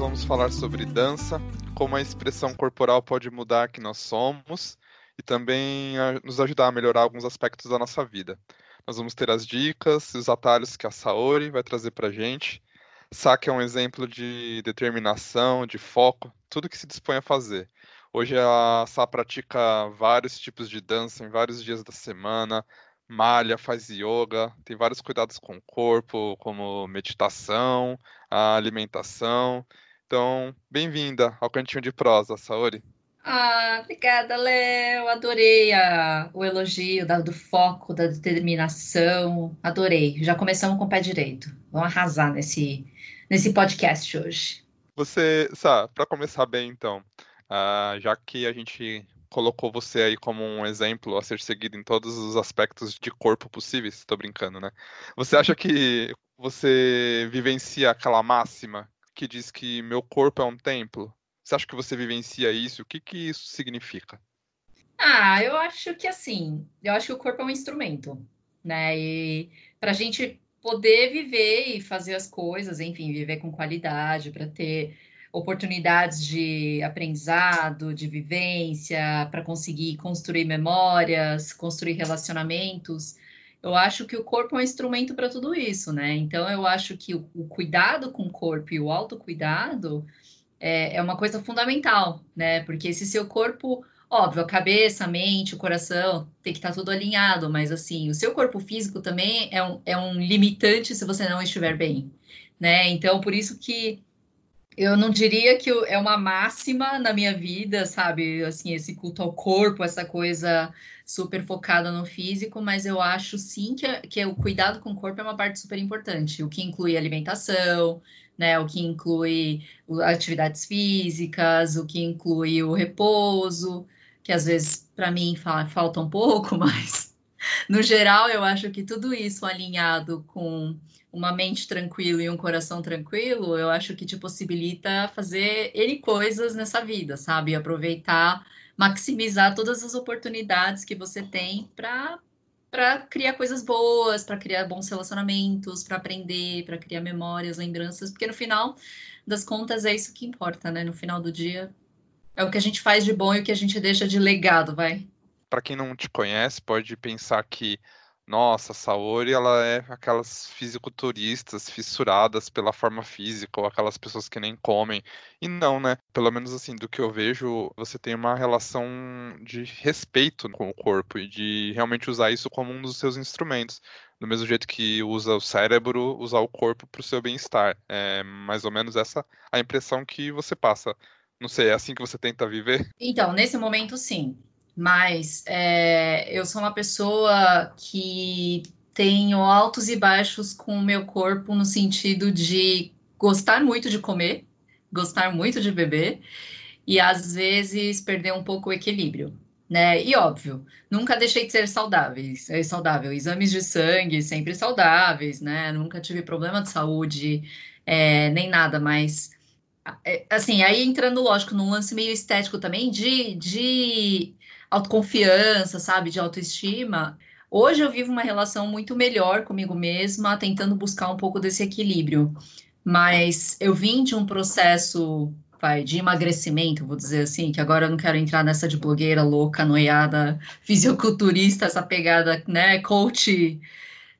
Vamos falar sobre dança, como a expressão corporal pode mudar quem nós somos e também nos ajudar a melhorar alguns aspectos da nossa vida. Nós vamos ter as dicas e os atalhos que a Saori vai trazer para a gente. Saki é um exemplo de determinação, de foco, tudo que se dispõe a fazer. Hoje a Sá pratica vários tipos de dança em vários dias da semana, malha, faz yoga, tem vários cuidados com o corpo, como meditação, alimentação. Então, bem-vinda ao Cantinho de Prosa, Saori. Ah, obrigada, Léo. Adorei a, o elogio da, do foco, da determinação. Adorei. Já começamos com o pé direito. Vamos arrasar nesse, nesse podcast hoje. Você, Sá, para começar bem, então, uh, já que a gente colocou você aí como um exemplo a ser seguido em todos os aspectos de corpo possíveis, estou brincando, né? Você acha que você vivencia aquela máxima que diz que meu corpo é um templo? Você acha que você vivencia isso? O que que isso significa? Ah, eu acho que assim, eu acho que o corpo é um instrumento, né? E para a gente poder viver e fazer as coisas, enfim, viver com qualidade, para ter oportunidades de aprendizado, de vivência, para conseguir construir memórias, construir relacionamentos. Eu acho que o corpo é um instrumento para tudo isso, né? Então, eu acho que o, cuidado com o corpo e o autocuidado é, é uma coisa fundamental, né? Porque se seu corpo Óbvio, a cabeça, a mente, o coração tem que estar tá tudo alinhado, mas assim, o seu corpo físico também é um, é um limitante se você não estiver bem, né? Então, por isso que eu não diria que é uma máxima na minha vida, sabe? Assim, esse culto ao corpo, essa coisa super focada no físico, mas eu acho sim que, que o cuidado com o corpo é uma parte super importante, o que inclui alimentação, né? O que inclui atividades físicas, o que inclui o repouso, que às vezes para mim falta um pouco, mas no geral eu acho que tudo isso alinhado com uma mente tranquila e um coração tranquilo, eu acho que te possibilita fazer N coisas nessa vida, sabe? Aproveitar, maximizar todas as oportunidades que você tem para para criar coisas boas, para criar bons relacionamentos, para aprender, para criar memórias, lembranças, porque no final das contas é isso que importa, né? No final do dia é o que a gente faz de bom e o que a gente deixa de legado, vai. Para quem não te conhece, pode pensar que nossa, a Saori, ela é aquelas fisiculturistas fissuradas pela forma física, ou aquelas pessoas que nem comem. E não, né? Pelo menos assim, do que eu vejo, você tem uma relação de respeito com o corpo e de realmente usar isso como um dos seus instrumentos. Do mesmo jeito que usa o cérebro, usar o corpo para o seu bem-estar. É mais ou menos essa a impressão que você passa. Não sei, é assim que você tenta viver? Então, nesse momento, sim. Mas é, eu sou uma pessoa que tenho altos e baixos com o meu corpo no sentido de gostar muito de comer, gostar muito de beber e às vezes perder um pouco o equilíbrio. Né? E óbvio, nunca deixei de ser saudáveis, é saudável. Exames de sangue sempre saudáveis, né? Nunca tive problema de saúde, é, nem nada, mas é, assim, aí entrando, lógico, num lance meio estético também de, de autoconfiança, sabe, de autoestima. Hoje eu vivo uma relação muito melhor comigo mesma, tentando buscar um pouco desse equilíbrio. Mas eu vim de um processo vai, de emagrecimento, vou dizer assim, que agora eu não quero entrar nessa de blogueira louca, noiada, fisiculturista, essa pegada, né, coach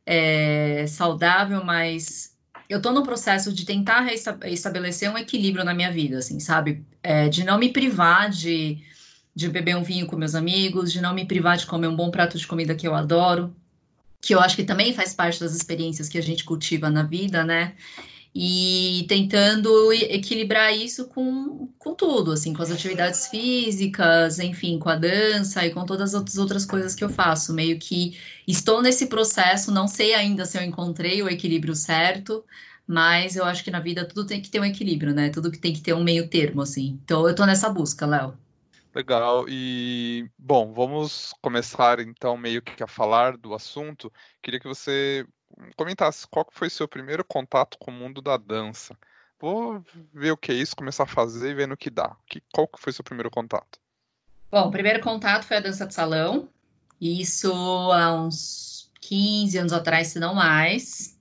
é, saudável, mas eu tô no processo de tentar estabelecer um equilíbrio na minha vida, assim, sabe? É, de não me privar de de beber um vinho com meus amigos, de não me privar de comer um bom prato de comida que eu adoro, que eu acho que também faz parte das experiências que a gente cultiva na vida, né? e tentando equilibrar isso com, com tudo, assim, com as atividades físicas, enfim, com a dança e com todas as outras coisas que eu faço. Meio que estou nesse processo, não sei ainda se eu encontrei o equilíbrio certo, mas eu acho que na vida tudo tem que ter um equilíbrio, né? Tudo que tem que ter um meio termo, assim. Então eu tô nessa busca, Léo. Legal. E, bom, vamos começar então meio que a falar do assunto. Queria que você comentasse qual foi seu primeiro contato com o mundo da dança. Vou ver o que é isso, começar a fazer e ver no que dá. Que, qual que foi seu primeiro contato? Bom, o primeiro contato foi a dança de salão. Isso há uns 15 anos atrás, se não mais.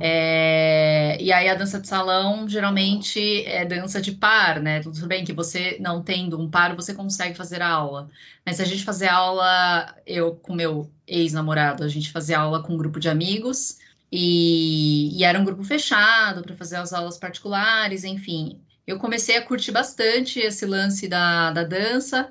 É, e aí a dança de salão geralmente é dança de par, né? Tudo bem que você não tendo um par, você consegue fazer a aula. Mas se a gente fazer aula, eu com meu ex-namorado, a gente fazia aula com um grupo de amigos e, e era um grupo fechado para fazer as aulas particulares, enfim. Eu comecei a curtir bastante esse lance da, da dança.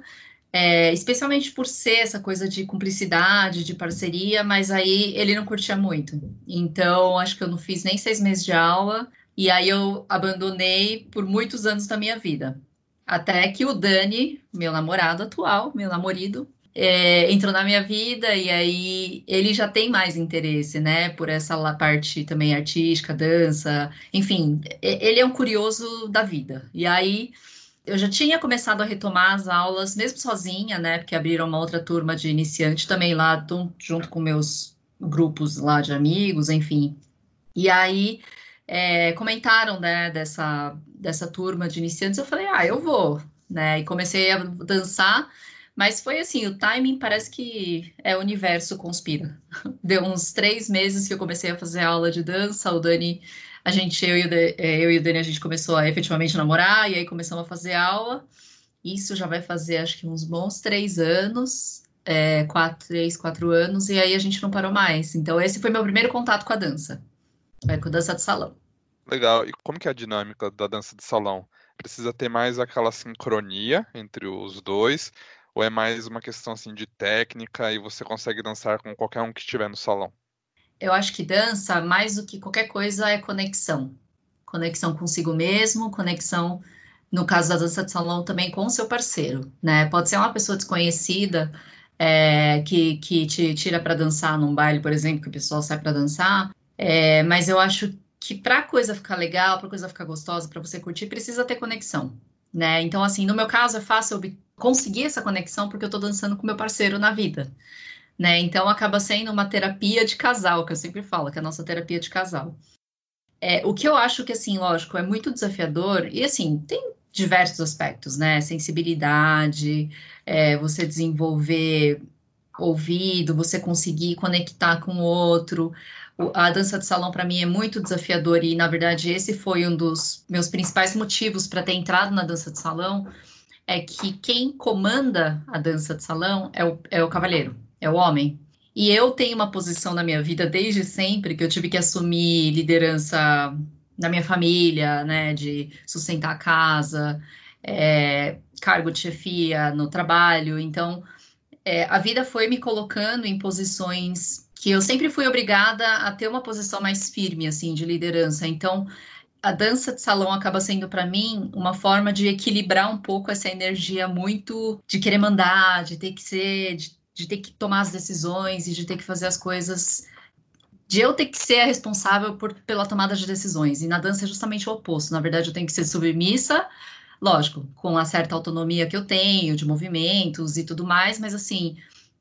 É, especialmente por ser essa coisa de cumplicidade, de parceria, mas aí ele não curtia muito. Então, acho que eu não fiz nem seis meses de aula, e aí eu abandonei por muitos anos da minha vida. Até que o Dani, meu namorado atual, meu namorado, é, entrou na minha vida e aí ele já tem mais interesse, né, por essa parte também artística, dança, enfim, ele é um curioso da vida. E aí eu já tinha começado a retomar as aulas, mesmo sozinha, né? Porque abriram uma outra turma de iniciante também lá, junto com meus grupos lá de amigos, enfim. E aí é, comentaram, né, dessa, dessa turma de iniciantes, eu falei, ah, eu vou, né? E comecei a dançar, mas foi assim, o timing parece que é o universo conspira. Deu uns três meses que eu comecei a fazer aula de dança, o Dani a gente, eu e, o, é, eu e o Dani, a gente começou a efetivamente namorar, e aí começamos a fazer aula. Isso já vai fazer, acho que uns bons três anos, é, quatro, três, quatro anos, e aí a gente não parou mais. Então, esse foi meu primeiro contato com a dança, é, com a dança de salão. Legal. E como que é a dinâmica da dança de salão? Precisa ter mais aquela sincronia entre os dois, ou é mais uma questão assim de técnica e você consegue dançar com qualquer um que estiver no salão? Eu acho que dança, mais do que qualquer coisa, é conexão. Conexão consigo mesmo, conexão, no caso da dança de salão, também com o seu parceiro, né? Pode ser uma pessoa desconhecida é, que, que te tira para dançar num baile, por exemplo, que o pessoal sai para dançar, é, mas eu acho que para coisa ficar legal, para coisa ficar gostosa, para você curtir, precisa ter conexão, né? Então, assim, no meu caso, é fácil conseguir essa conexão porque eu estou dançando com meu parceiro na vida né? Então acaba sendo uma terapia de casal, que eu sempre falo, que é a nossa terapia de casal. É, o que eu acho que, assim, lógico, é muito desafiador, e assim, tem diversos aspectos, né? Sensibilidade, é, você desenvolver ouvido, você conseguir conectar com o outro. A dança de salão, para mim, é muito desafiador, e na verdade, esse foi um dos meus principais motivos para ter entrado na dança de salão. É que quem comanda a dança de salão é o, é o cavalheiro é o homem. E eu tenho uma posição na minha vida desde sempre que eu tive que assumir liderança na minha família, né, de sustentar a casa, é, cargo de chefia no trabalho. Então, é, a vida foi me colocando em posições que eu sempre fui obrigada a ter uma posição mais firme, assim, de liderança. Então, a dança de salão acaba sendo para mim uma forma de equilibrar um pouco essa energia muito de querer mandar, de ter que ser, de de ter que tomar as decisões e de ter que fazer as coisas, de eu ter que ser a responsável por, pela tomada de decisões. E na dança é justamente o oposto. Na verdade, eu tenho que ser submissa, lógico, com a certa autonomia que eu tenho de movimentos e tudo mais, mas assim,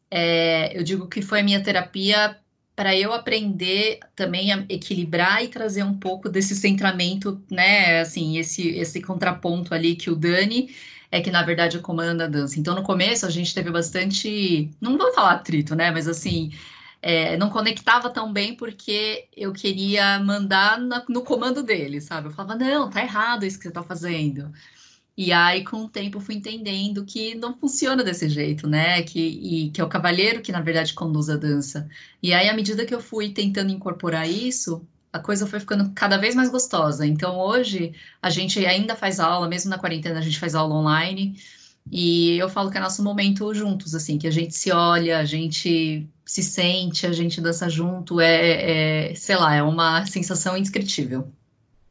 é, eu digo que foi a minha terapia para eu aprender também a equilibrar e trazer um pouco desse centramento, né? Assim, esse, esse contraponto ali que o Dani é que, na verdade, comanda a dança. Então, no começo, a gente teve bastante. Não vou falar atrito, né? Mas assim. É, não conectava tão bem porque eu queria mandar na, no comando dele, sabe? Eu falava, não, tá errado isso que você tá fazendo. E aí, com o tempo, fui entendendo que não funciona desse jeito, né? Que, e, que é o cavalheiro que, na verdade, conduz a dança. E aí, à medida que eu fui tentando incorporar isso, a coisa foi ficando cada vez mais gostosa. Então, hoje, a gente ainda faz aula, mesmo na quarentena, a gente faz aula online. E eu falo que é nosso momento juntos, assim, que a gente se olha, a gente se sente, a gente dança junto. É, é sei lá, é uma sensação indescritível.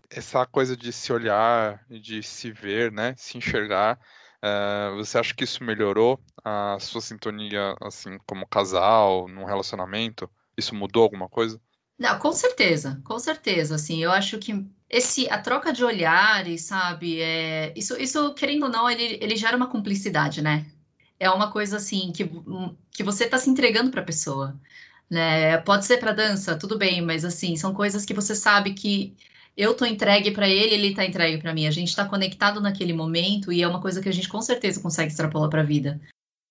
essa coisa de se olhar, de se ver, né, se enxergar, uh, você acha que isso melhorou a sua sintonia, assim, como casal, num relacionamento? Isso mudou alguma coisa? Não, com certeza, com certeza, assim, eu acho que esse, a troca de olhares, sabe, é, isso, isso, querendo ou não, ele, ele gera uma cumplicidade, né? É uma coisa, assim, que, que você tá se entregando para a pessoa, né? Pode ser para dança, tudo bem, mas, assim, são coisas que você sabe que eu tô entregue para ele, ele tá entregue para mim, a gente tá conectado naquele momento e é uma coisa que a gente com certeza consegue extrapolar para a vida.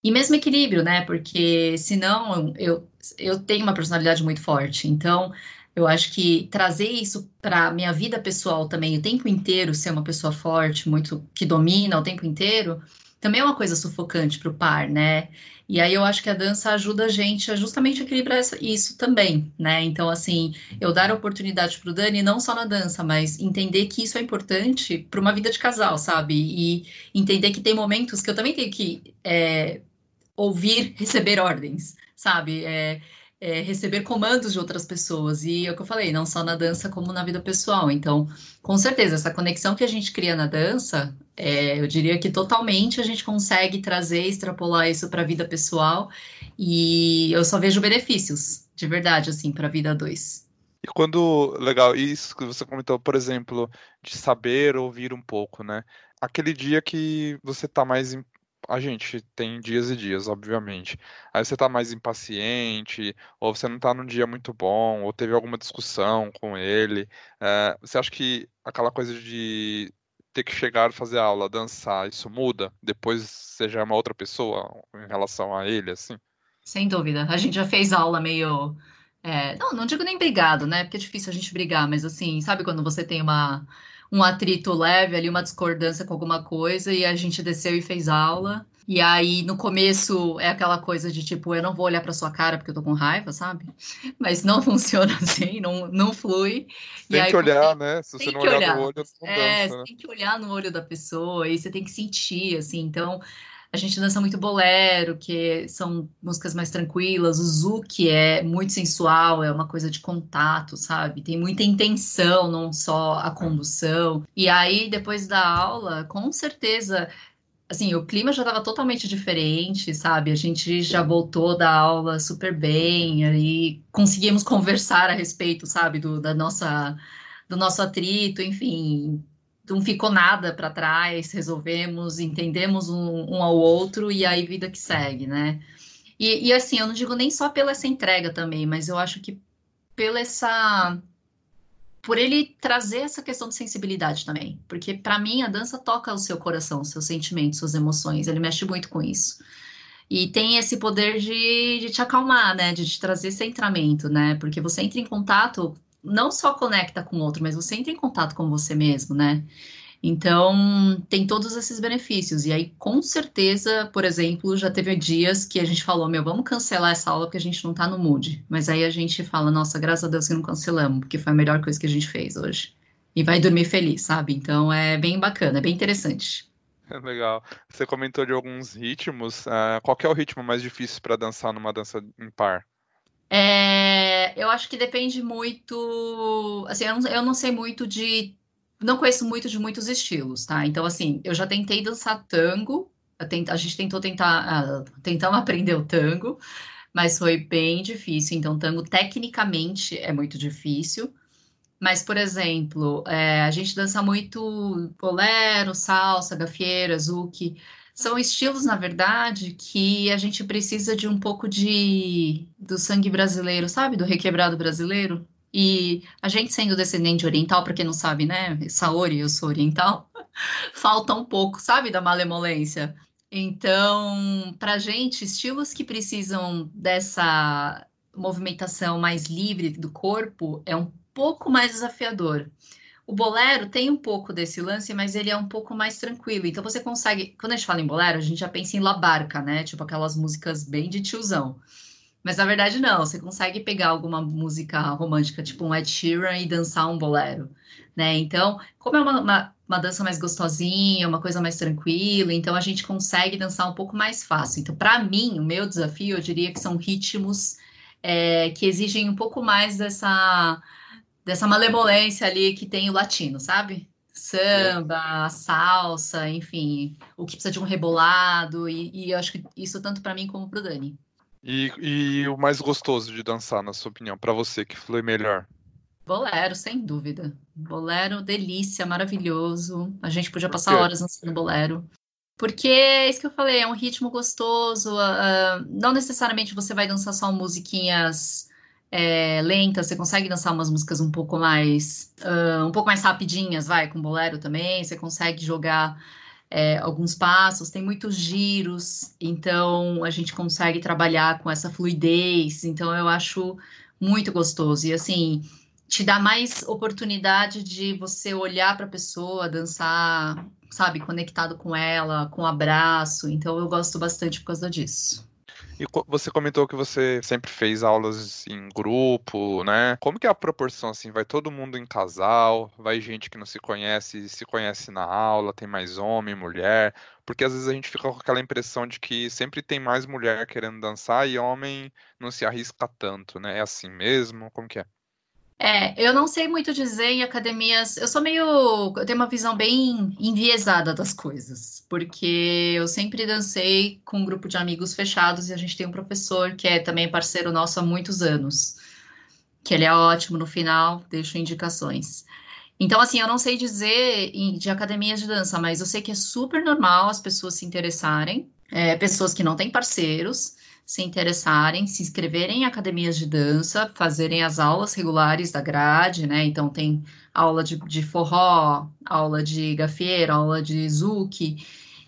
E mesmo equilíbrio, né? Porque senão eu, eu tenho uma personalidade muito forte. Então, eu acho que trazer isso para minha vida pessoal também, o tempo inteiro ser uma pessoa forte, muito que domina o tempo inteiro, também é uma coisa sufocante para o par, né? E aí eu acho que a dança ajuda a gente a justamente equilibrar isso também, né? Então, assim, eu dar oportunidade para o Dani, não só na dança, mas entender que isso é importante para uma vida de casal, sabe? E entender que tem momentos que eu também tenho que é, ouvir, receber ordens, sabe? É, é, receber comandos de outras pessoas. E é o que eu falei, não só na dança, como na vida pessoal. Então, com certeza, essa conexão que a gente cria na dança, é, eu diria que totalmente a gente consegue trazer, extrapolar isso para a vida pessoal. E eu só vejo benefícios, de verdade, assim, para a vida dois. E quando, legal, isso que você comentou, por exemplo, de saber ouvir um pouco, né? Aquele dia que você tá mais a gente tem dias e dias, obviamente. Aí você tá mais impaciente, ou você não tá num dia muito bom, ou teve alguma discussão com ele. É, você acha que aquela coisa de ter que chegar fazer aula, dançar, isso muda? Depois você já é uma outra pessoa em relação a ele, assim? Sem dúvida. A gente já fez aula meio. É, não, não digo nem brigado, né? Porque é difícil a gente brigar, mas assim, sabe quando você tem uma um atrito leve ali, uma discordância com alguma coisa, e a gente desceu e fez aula. E aí, no começo, é aquela coisa de tipo, eu não vou olhar para sua cara porque eu tô com raiva, sabe? Mas não funciona assim, não, não flui. Tem aí, que olhar, né? Se você não olhar, olhar, no olho, não é, dança, né? tem que olhar no olho da pessoa e você tem que sentir, assim. Então, a gente dança muito bolero, que são músicas mais tranquilas. O zouk é muito sensual, é uma coisa de contato, sabe? Tem muita intenção, não só a condução. E aí, depois da aula, com certeza assim, o clima já estava totalmente diferente, sabe? A gente já voltou da aula super bem, aí conseguimos conversar a respeito, sabe, do, da nossa, do nosso atrito, enfim, não ficou nada para trás, resolvemos, entendemos um, um, ao outro e aí vida que segue, né? E, e, assim, eu não digo nem só pela essa entrega também, mas eu acho que pela essa por ele trazer essa questão de sensibilidade também, porque para mim a dança toca o seu coração, seus sentimentos, suas emoções, ele mexe muito com isso. E tem esse poder de, de te acalmar, né? De te trazer centramento, né? Porque você entra em contato não só conecta com o outro, mas você entra em contato com você mesmo, né? Então, tem todos esses benefícios. E aí, com certeza, por exemplo, já teve dias que a gente falou: meu, vamos cancelar essa aula porque a gente não tá no mood. Mas aí a gente fala: nossa, graças a Deus que não cancelamos, porque foi a melhor coisa que a gente fez hoje. E vai dormir feliz, sabe? Então, é bem bacana, é bem interessante. Legal. Você comentou de alguns ritmos. Uh, qual é o ritmo mais difícil para dançar numa dança em par? É, eu acho que depende muito. Assim, eu não, eu não, sei muito de. Não conheço muito de muitos estilos, tá? Então, assim, eu já tentei dançar tango. a gente tentou tentar. Uh, aprender o tango, mas foi bem difícil. Então, tango, tecnicamente, é muito difícil. Mas, por exemplo, é, a gente dança muito bolero, salsa, gafieira, zouk. São estilos, na verdade, que a gente precisa de um pouco de do sangue brasileiro, sabe? Do requebrado brasileiro. E a gente sendo descendente oriental, para quem não sabe, né? Saori, eu sou oriental, falta um pouco, sabe? Da malemolência. Então, para gente, estilos que precisam dessa movimentação mais livre do corpo é um pouco mais desafiador. O bolero tem um pouco desse lance, mas ele é um pouco mais tranquilo. Então você consegue. Quando a gente fala em bolero, a gente já pensa em La Barca, né? Tipo aquelas músicas bem de tiozão. Mas na verdade, não. Você consegue pegar alguma música romântica, tipo um Ed Sheeran, e dançar um bolero, né? Então, como é uma, uma, uma dança mais gostosinha, uma coisa mais tranquila, então a gente consegue dançar um pouco mais fácil. Então, para mim, o meu desafio, eu diria que são ritmos é, que exigem um pouco mais dessa dessa malemolência ali que tem o latino, sabe? Samba, salsa, enfim, o que precisa de um rebolado, e, e eu acho que isso tanto para mim como para o Dani. E, e, o mais gostoso de dançar, na sua opinião, para você, que flui melhor? Bolero, sem dúvida. Bolero, delícia, maravilhoso. A gente podia passar horas dançando bolero. Porque é isso que eu falei, é um ritmo gostoso. Uh, não necessariamente você vai dançar só musiquinhas é, lentas, você consegue dançar umas músicas um pouco mais uh, um pouco mais rapidinhas, vai, com bolero também. Você consegue jogar é, alguns passos, tem muitos giros, então a gente consegue trabalhar com essa fluidez. Então eu acho muito gostoso. E assim, te dá mais oportunidade de você olhar para a pessoa, dançar, sabe, conectado com ela, com um abraço. Então eu gosto bastante por causa disso. E você comentou que você sempre fez aulas em grupo, né? Como que é a proporção assim? Vai todo mundo em casal? Vai gente que não se conhece, se conhece na aula? Tem mais homem, mulher? Porque às vezes a gente fica com aquela impressão de que sempre tem mais mulher querendo dançar e homem não se arrisca tanto, né? É assim mesmo? Como que é? É, eu não sei muito dizer em academias. Eu sou meio. Eu tenho uma visão bem enviesada das coisas, porque eu sempre dancei com um grupo de amigos fechados e a gente tem um professor que é também parceiro nosso há muitos anos, que ele é ótimo no final, deixo indicações. Então, assim, eu não sei dizer de academias de dança, mas eu sei que é super normal as pessoas se interessarem, é, pessoas que não têm parceiros se interessarem, se inscreverem em academias de dança, fazerem as aulas regulares da grade, né? Então tem aula de, de forró, aula de gafieira, aula de zouk,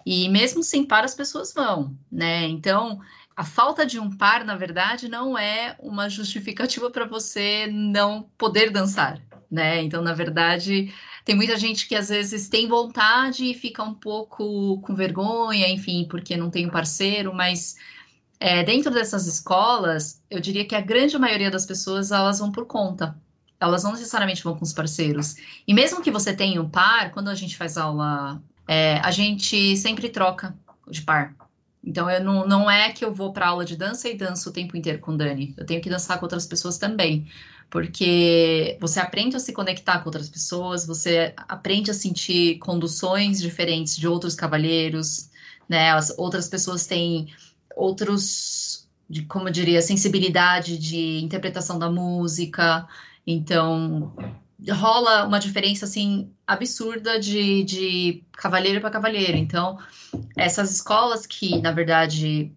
e mesmo sem par as pessoas vão, né? Então a falta de um par, na verdade, não é uma justificativa para você não poder dançar, né? Então, na verdade, tem muita gente que às vezes tem vontade e fica um pouco com vergonha, enfim, porque não tem um parceiro, mas é, dentro dessas escolas, eu diria que a grande maioria das pessoas elas vão por conta. Elas não necessariamente vão com os parceiros. E mesmo que você tenha um par, quando a gente faz aula, é, a gente sempre troca de par. Então, eu não, não é que eu vou para aula de dança e danço o tempo inteiro com Dani. Eu tenho que dançar com outras pessoas também. Porque você aprende a se conectar com outras pessoas, você aprende a sentir conduções diferentes de outros cavalheiros, né? As outras pessoas têm outros, de, como eu diria, sensibilidade de interpretação da música. Então, rola uma diferença assim absurda de, de cavalheiro para cavalheiro. Então, essas escolas que, na verdade,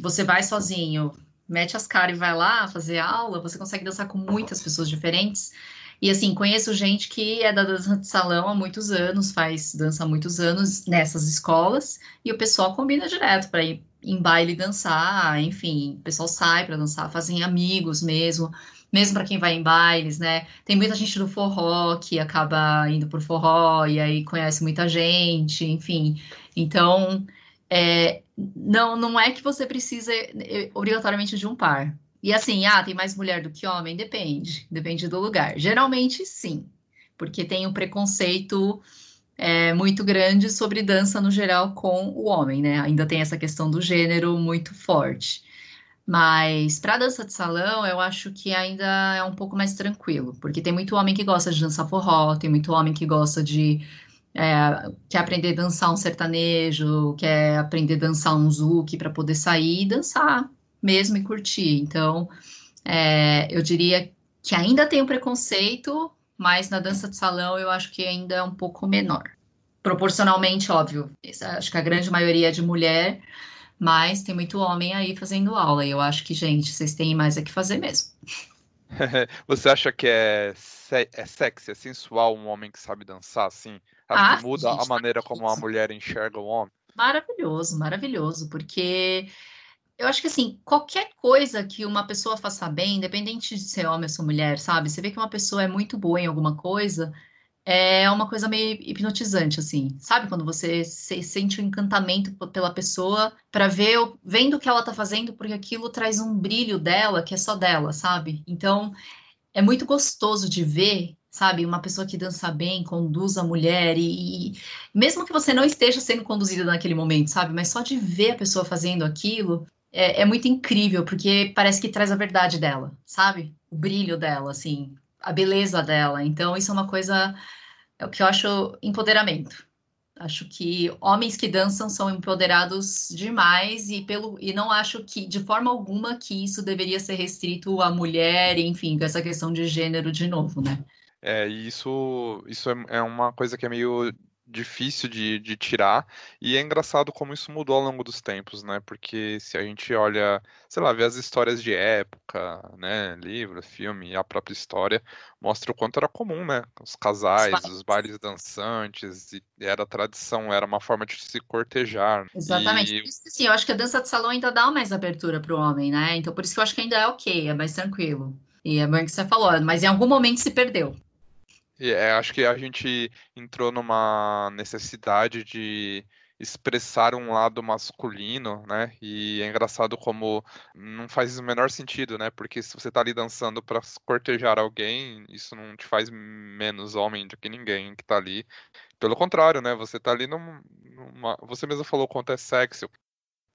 você vai sozinho, mete as caras e vai lá fazer aula, você consegue dançar com muitas pessoas diferentes. E assim, conheço gente que é da dança de salão há muitos anos, faz dança há muitos anos nessas escolas, e o pessoal combina direto para ir em baile dançar, enfim, o pessoal sai para dançar, fazem amigos mesmo, mesmo para quem vai em bailes, né? Tem muita gente do forró que acaba indo por forró e aí conhece muita gente, enfim. Então, é, não, não é que você precisa é, obrigatoriamente de um par. E assim, ah, tem mais mulher do que homem? Depende, depende do lugar. Geralmente, sim, porque tem um preconceito é, muito grande sobre dança no geral com o homem, né? Ainda tem essa questão do gênero muito forte. Mas para dança de salão, eu acho que ainda é um pouco mais tranquilo, porque tem muito homem que gosta de dançar forró, tem muito homem que gosta de é, quer aprender a dançar um sertanejo, quer aprender a dançar um zouk para poder sair e dançar mesmo e curtir. Então, é, eu diria que ainda tem o preconceito, mas na dança de salão eu acho que ainda é um pouco menor. Proporcionalmente, óbvio. Acho que a grande maioria é de mulher, mas tem muito homem aí fazendo aula. E eu acho que, gente, vocês têm mais a que fazer mesmo. Você acha que é, é sexy, é sensual um homem que sabe dançar assim? Acho ah, que muda gente, a maneira como a mulher enxerga o homem. Maravilhoso, maravilhoso, porque eu acho que assim, qualquer coisa que uma pessoa faça bem, independente de ser homem ou ser mulher, sabe? Você vê que uma pessoa é muito boa em alguma coisa, é uma coisa meio hipnotizante, assim. Sabe? Quando você sente o um encantamento pela pessoa para ver, vendo o que ela tá fazendo, porque aquilo traz um brilho dela que é só dela, sabe? Então, é muito gostoso de ver sabe? Uma pessoa que dança bem, conduz a mulher e, e, mesmo que você não esteja sendo conduzida naquele momento, sabe? Mas só de ver a pessoa fazendo aquilo, é, é, muito incrível, porque parece que traz a verdade dela, sabe? O brilho dela, assim. a beleza dela. Então, isso é uma coisa é o que eu acho empoderamento. Acho que homens que dançam são empoderados demais e pelo e não acho que de forma alguma que isso deveria ser restrito à mulher, enfim, com essa questão de gênero de novo, né? É, isso, isso é, é uma coisa que é meio difícil de, de tirar, e é engraçado como isso mudou ao longo dos tempos, né? Porque se a gente olha, sei lá, vê as histórias de época, né? Livro, filme, a própria história, mostra o quanto era comum, né? Os casais, os, bailes dançantes, e era tradição, era uma forma de se cortejar. Exatamente. E... Isso, sim, eu acho que a dança de salão ainda dá mais abertura para o homem, né? Então por isso que eu acho que ainda é ok, é mais tranquilo. E é bem que você falou, mas em algum momento se perdeu. É, acho que a gente entrou numa necessidade de expressar um lado masculino, né? E é engraçado como não faz o menor sentido, né? Porque se você tá ali dançando para cortejar alguém, isso não te faz menos homem do que ninguém que tá ali. Pelo contrário, né? Você tá ali num, numa... Você mesmo falou quanto é sexy.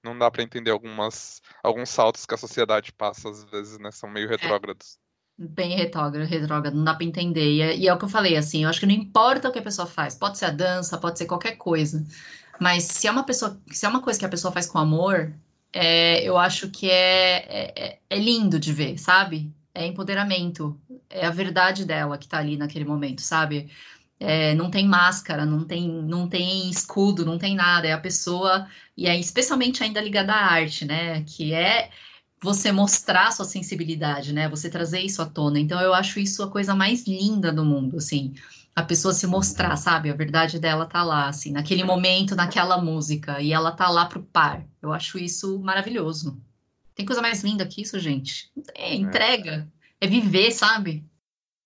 Não dá para entender algumas alguns saltos que a sociedade passa às vezes, né? São meio é. retrógrados. Bem retrógrado, retrógrado, não dá para entender. E é, e é, o que eu falei, assim, eu acho que não importa o que a pessoa faz, pode ser a dança, pode ser qualquer coisa, mas se é uma pessoa, se é uma coisa que a pessoa faz com amor, é, eu acho que é, é, é, é lindo de ver, sabe? É empoderamento, é a verdade dela que tá ali naquele momento, sabe? É, não tem máscara, não tem, não tem escudo, não tem nada, é a pessoa, e é especialmente ainda ligada à arte, né? Que é você mostrar sua sensibilidade, né? Você trazer isso à tona. Então eu acho isso a coisa mais linda do mundo, assim. A pessoa se mostrar, sabe? A verdade dela tá lá, assim, naquele momento, naquela música, e ela tá lá pro par. Eu acho isso maravilhoso. Tem coisa mais linda que isso, gente? É entrega, é viver, sabe?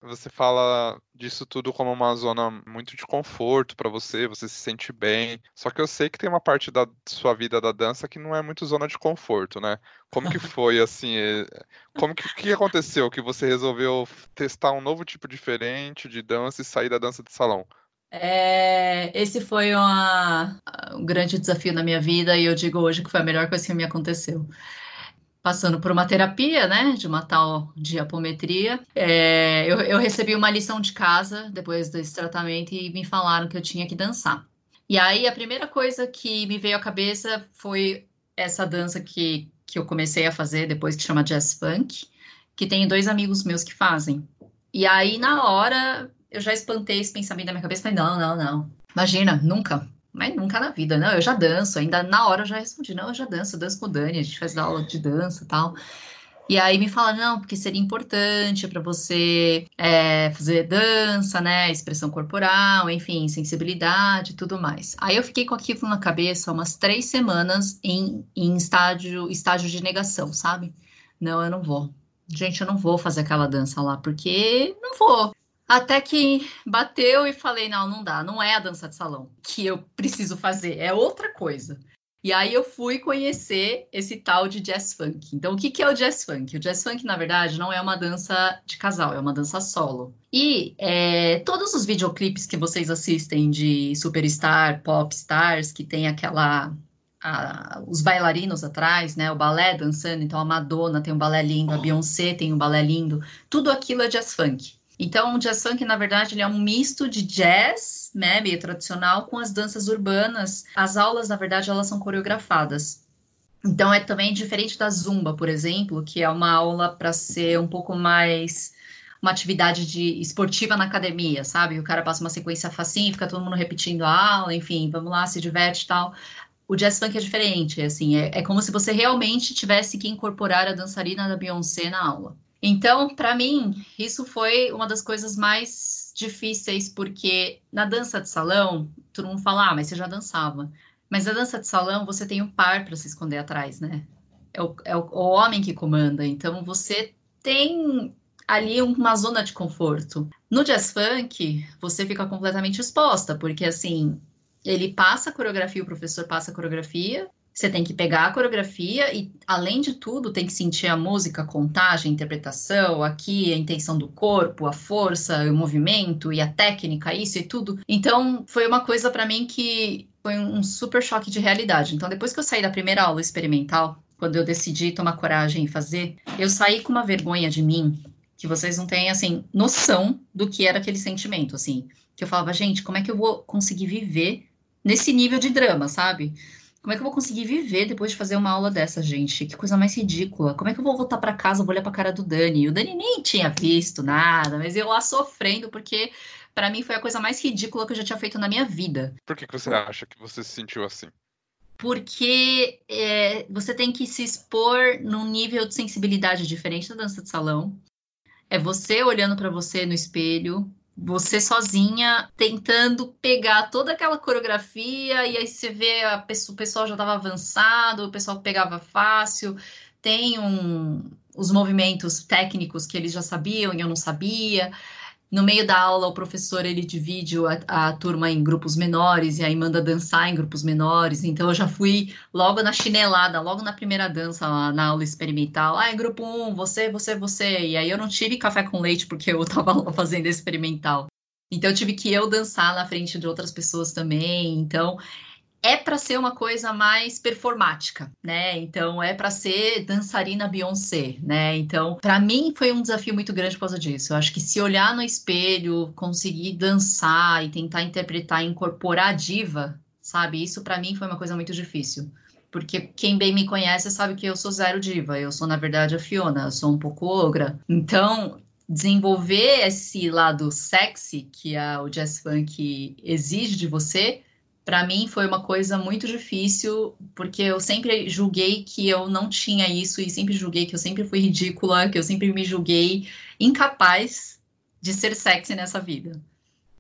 Você fala disso tudo como uma zona muito de conforto para você, você se sente bem. Só que eu sei que tem uma parte da sua vida da dança que não é muito zona de conforto, né? Como que foi assim? Eh, como que, que aconteceu que você resolveu testar um novo tipo diferente de dança e sair da dança de salão? É, esse foi uma, um grande desafio na minha vida e eu digo hoje que foi a melhor coisa que me aconteceu passando por uma terapia, né, de uma tal diapometria, é, eu, eu, recebi uma lição de casa depois desse tratamento e me falaram que eu tinha que dançar. E aí a primeira coisa que me veio à cabeça foi essa dança que, que eu comecei a fazer depois que chama jazz funk, que tem dois amigos meus que fazem. E aí na hora eu já espantei esse pensamento na minha cabeça, falei, não, não, não. Imagina, nunca, mas nunca na vida, não, eu já danço, ainda na hora eu já respondi, não, eu já danço, eu danço com o Dani, a gente faz aula de dança e tal. E aí me fala, não, porque seria importante para você é, fazer dança, né? Expressão corporal, enfim, sensibilidade e tudo mais. Aí eu fiquei com aquilo na cabeça umas três semanas em, em estágio, estágio de negação, sabe? Não, eu não vou. Gente, eu não vou fazer aquela dança lá, porque não vou. Até que bateu e falei: não, não dá, não é a dança de salão que eu preciso fazer, é outra coisa. E aí eu fui conhecer esse tal de jazz funk. Então, o que, que é o jazz funk? O jazz funk, na verdade, não é uma dança de casal, é uma dança solo. E é, todos os videoclipes que vocês assistem de superstar, pop stars, que tem aquela a, os bailarinos atrás, né? O balé dançando, então a Madonna tem um balé lindo, a Beyoncé tem um balé lindo, tudo aquilo é jazz funk. Então, o jazz funk, na verdade, ele é um misto de jazz, né, meio tradicional, com as danças urbanas. As aulas, na verdade, elas são coreografadas. Então, é também diferente da zumba, por exemplo, que é uma aula para ser um pouco mais uma atividade de esportiva na academia, sabe? O cara passa uma sequência facinho, fica todo mundo repetindo a aula, enfim, vamos lá, se diverte e tal. O jazz funk é diferente, assim, é, é como se você realmente tivesse que incorporar a dançarina da Beyoncé na aula. Então, para mim, isso foi uma das coisas mais difíceis, porque na dança de salão, todo mundo fala, ah, mas você já dançava. Mas na dança de salão, você tem um par para se esconder atrás, né? É o, é o, o homem que comanda. Então, você tem ali uma zona de conforto. No jazz funk, você fica completamente exposta, porque assim, ele passa a coreografia, o professor passa a coreografia, você tem que pegar a coreografia e, além de tudo, tem que sentir a música, a contagem, a interpretação, aqui a intenção do corpo, a força, o movimento e a técnica, isso e tudo. Então, foi uma coisa para mim que foi um super choque de realidade. Então, depois que eu saí da primeira aula experimental, quando eu decidi tomar coragem e fazer, eu saí com uma vergonha de mim que vocês não têm, assim, noção do que era aquele sentimento, assim. Que eu falava, gente, como é que eu vou conseguir viver nesse nível de drama, sabe? Como é que eu vou conseguir viver depois de fazer uma aula dessa, gente? Que coisa mais ridícula. Como é que eu vou voltar para casa, vou olhar pra cara do Dani? O Dani nem tinha visto nada, mas eu lá sofrendo, porque para mim foi a coisa mais ridícula que eu já tinha feito na minha vida. Por que, que você acha que você se sentiu assim? Porque é, você tem que se expor num nível de sensibilidade diferente da dança de salão. É você olhando para você no espelho, você sozinha tentando pegar toda aquela coreografia e aí você vê a pessoa, o pessoal já estava avançado, o pessoal pegava fácil, tem um, os movimentos técnicos que eles já sabiam e eu não sabia. No meio da aula, o professor ele divide a, a, turma em grupos menores e aí manda dançar em grupos menores. Então, eu já fui logo na chinelada, logo na primeira dança, lá, na aula experimental. Ah, em grupo 1, um, você, você, você. E aí eu não tive café com leite porque eu estava fazendo experimental. Então, eu tive que eu dançar na frente de outras pessoas também. Então, é para ser uma coisa mais performática, né? Então é para ser dançarina Beyoncé, né? Então, para mim foi um desafio muito grande por causa disso. Eu acho que se olhar no espelho, conseguir dançar e tentar interpretar, incorporar a diva, sabe? Isso para mim foi uma coisa muito difícil. Porque quem bem me conhece sabe que eu sou zero diva. Eu sou, na verdade, a Fiona. Eu sou um pouco ogra. Então, desenvolver esse lado sexy que a, o jazz funk exige de você para mim foi uma coisa muito difícil, porque eu sempre julguei que eu não tinha isso e sempre julguei que eu sempre fui ridícula, que eu sempre me julguei incapaz de ser sexy nessa vida.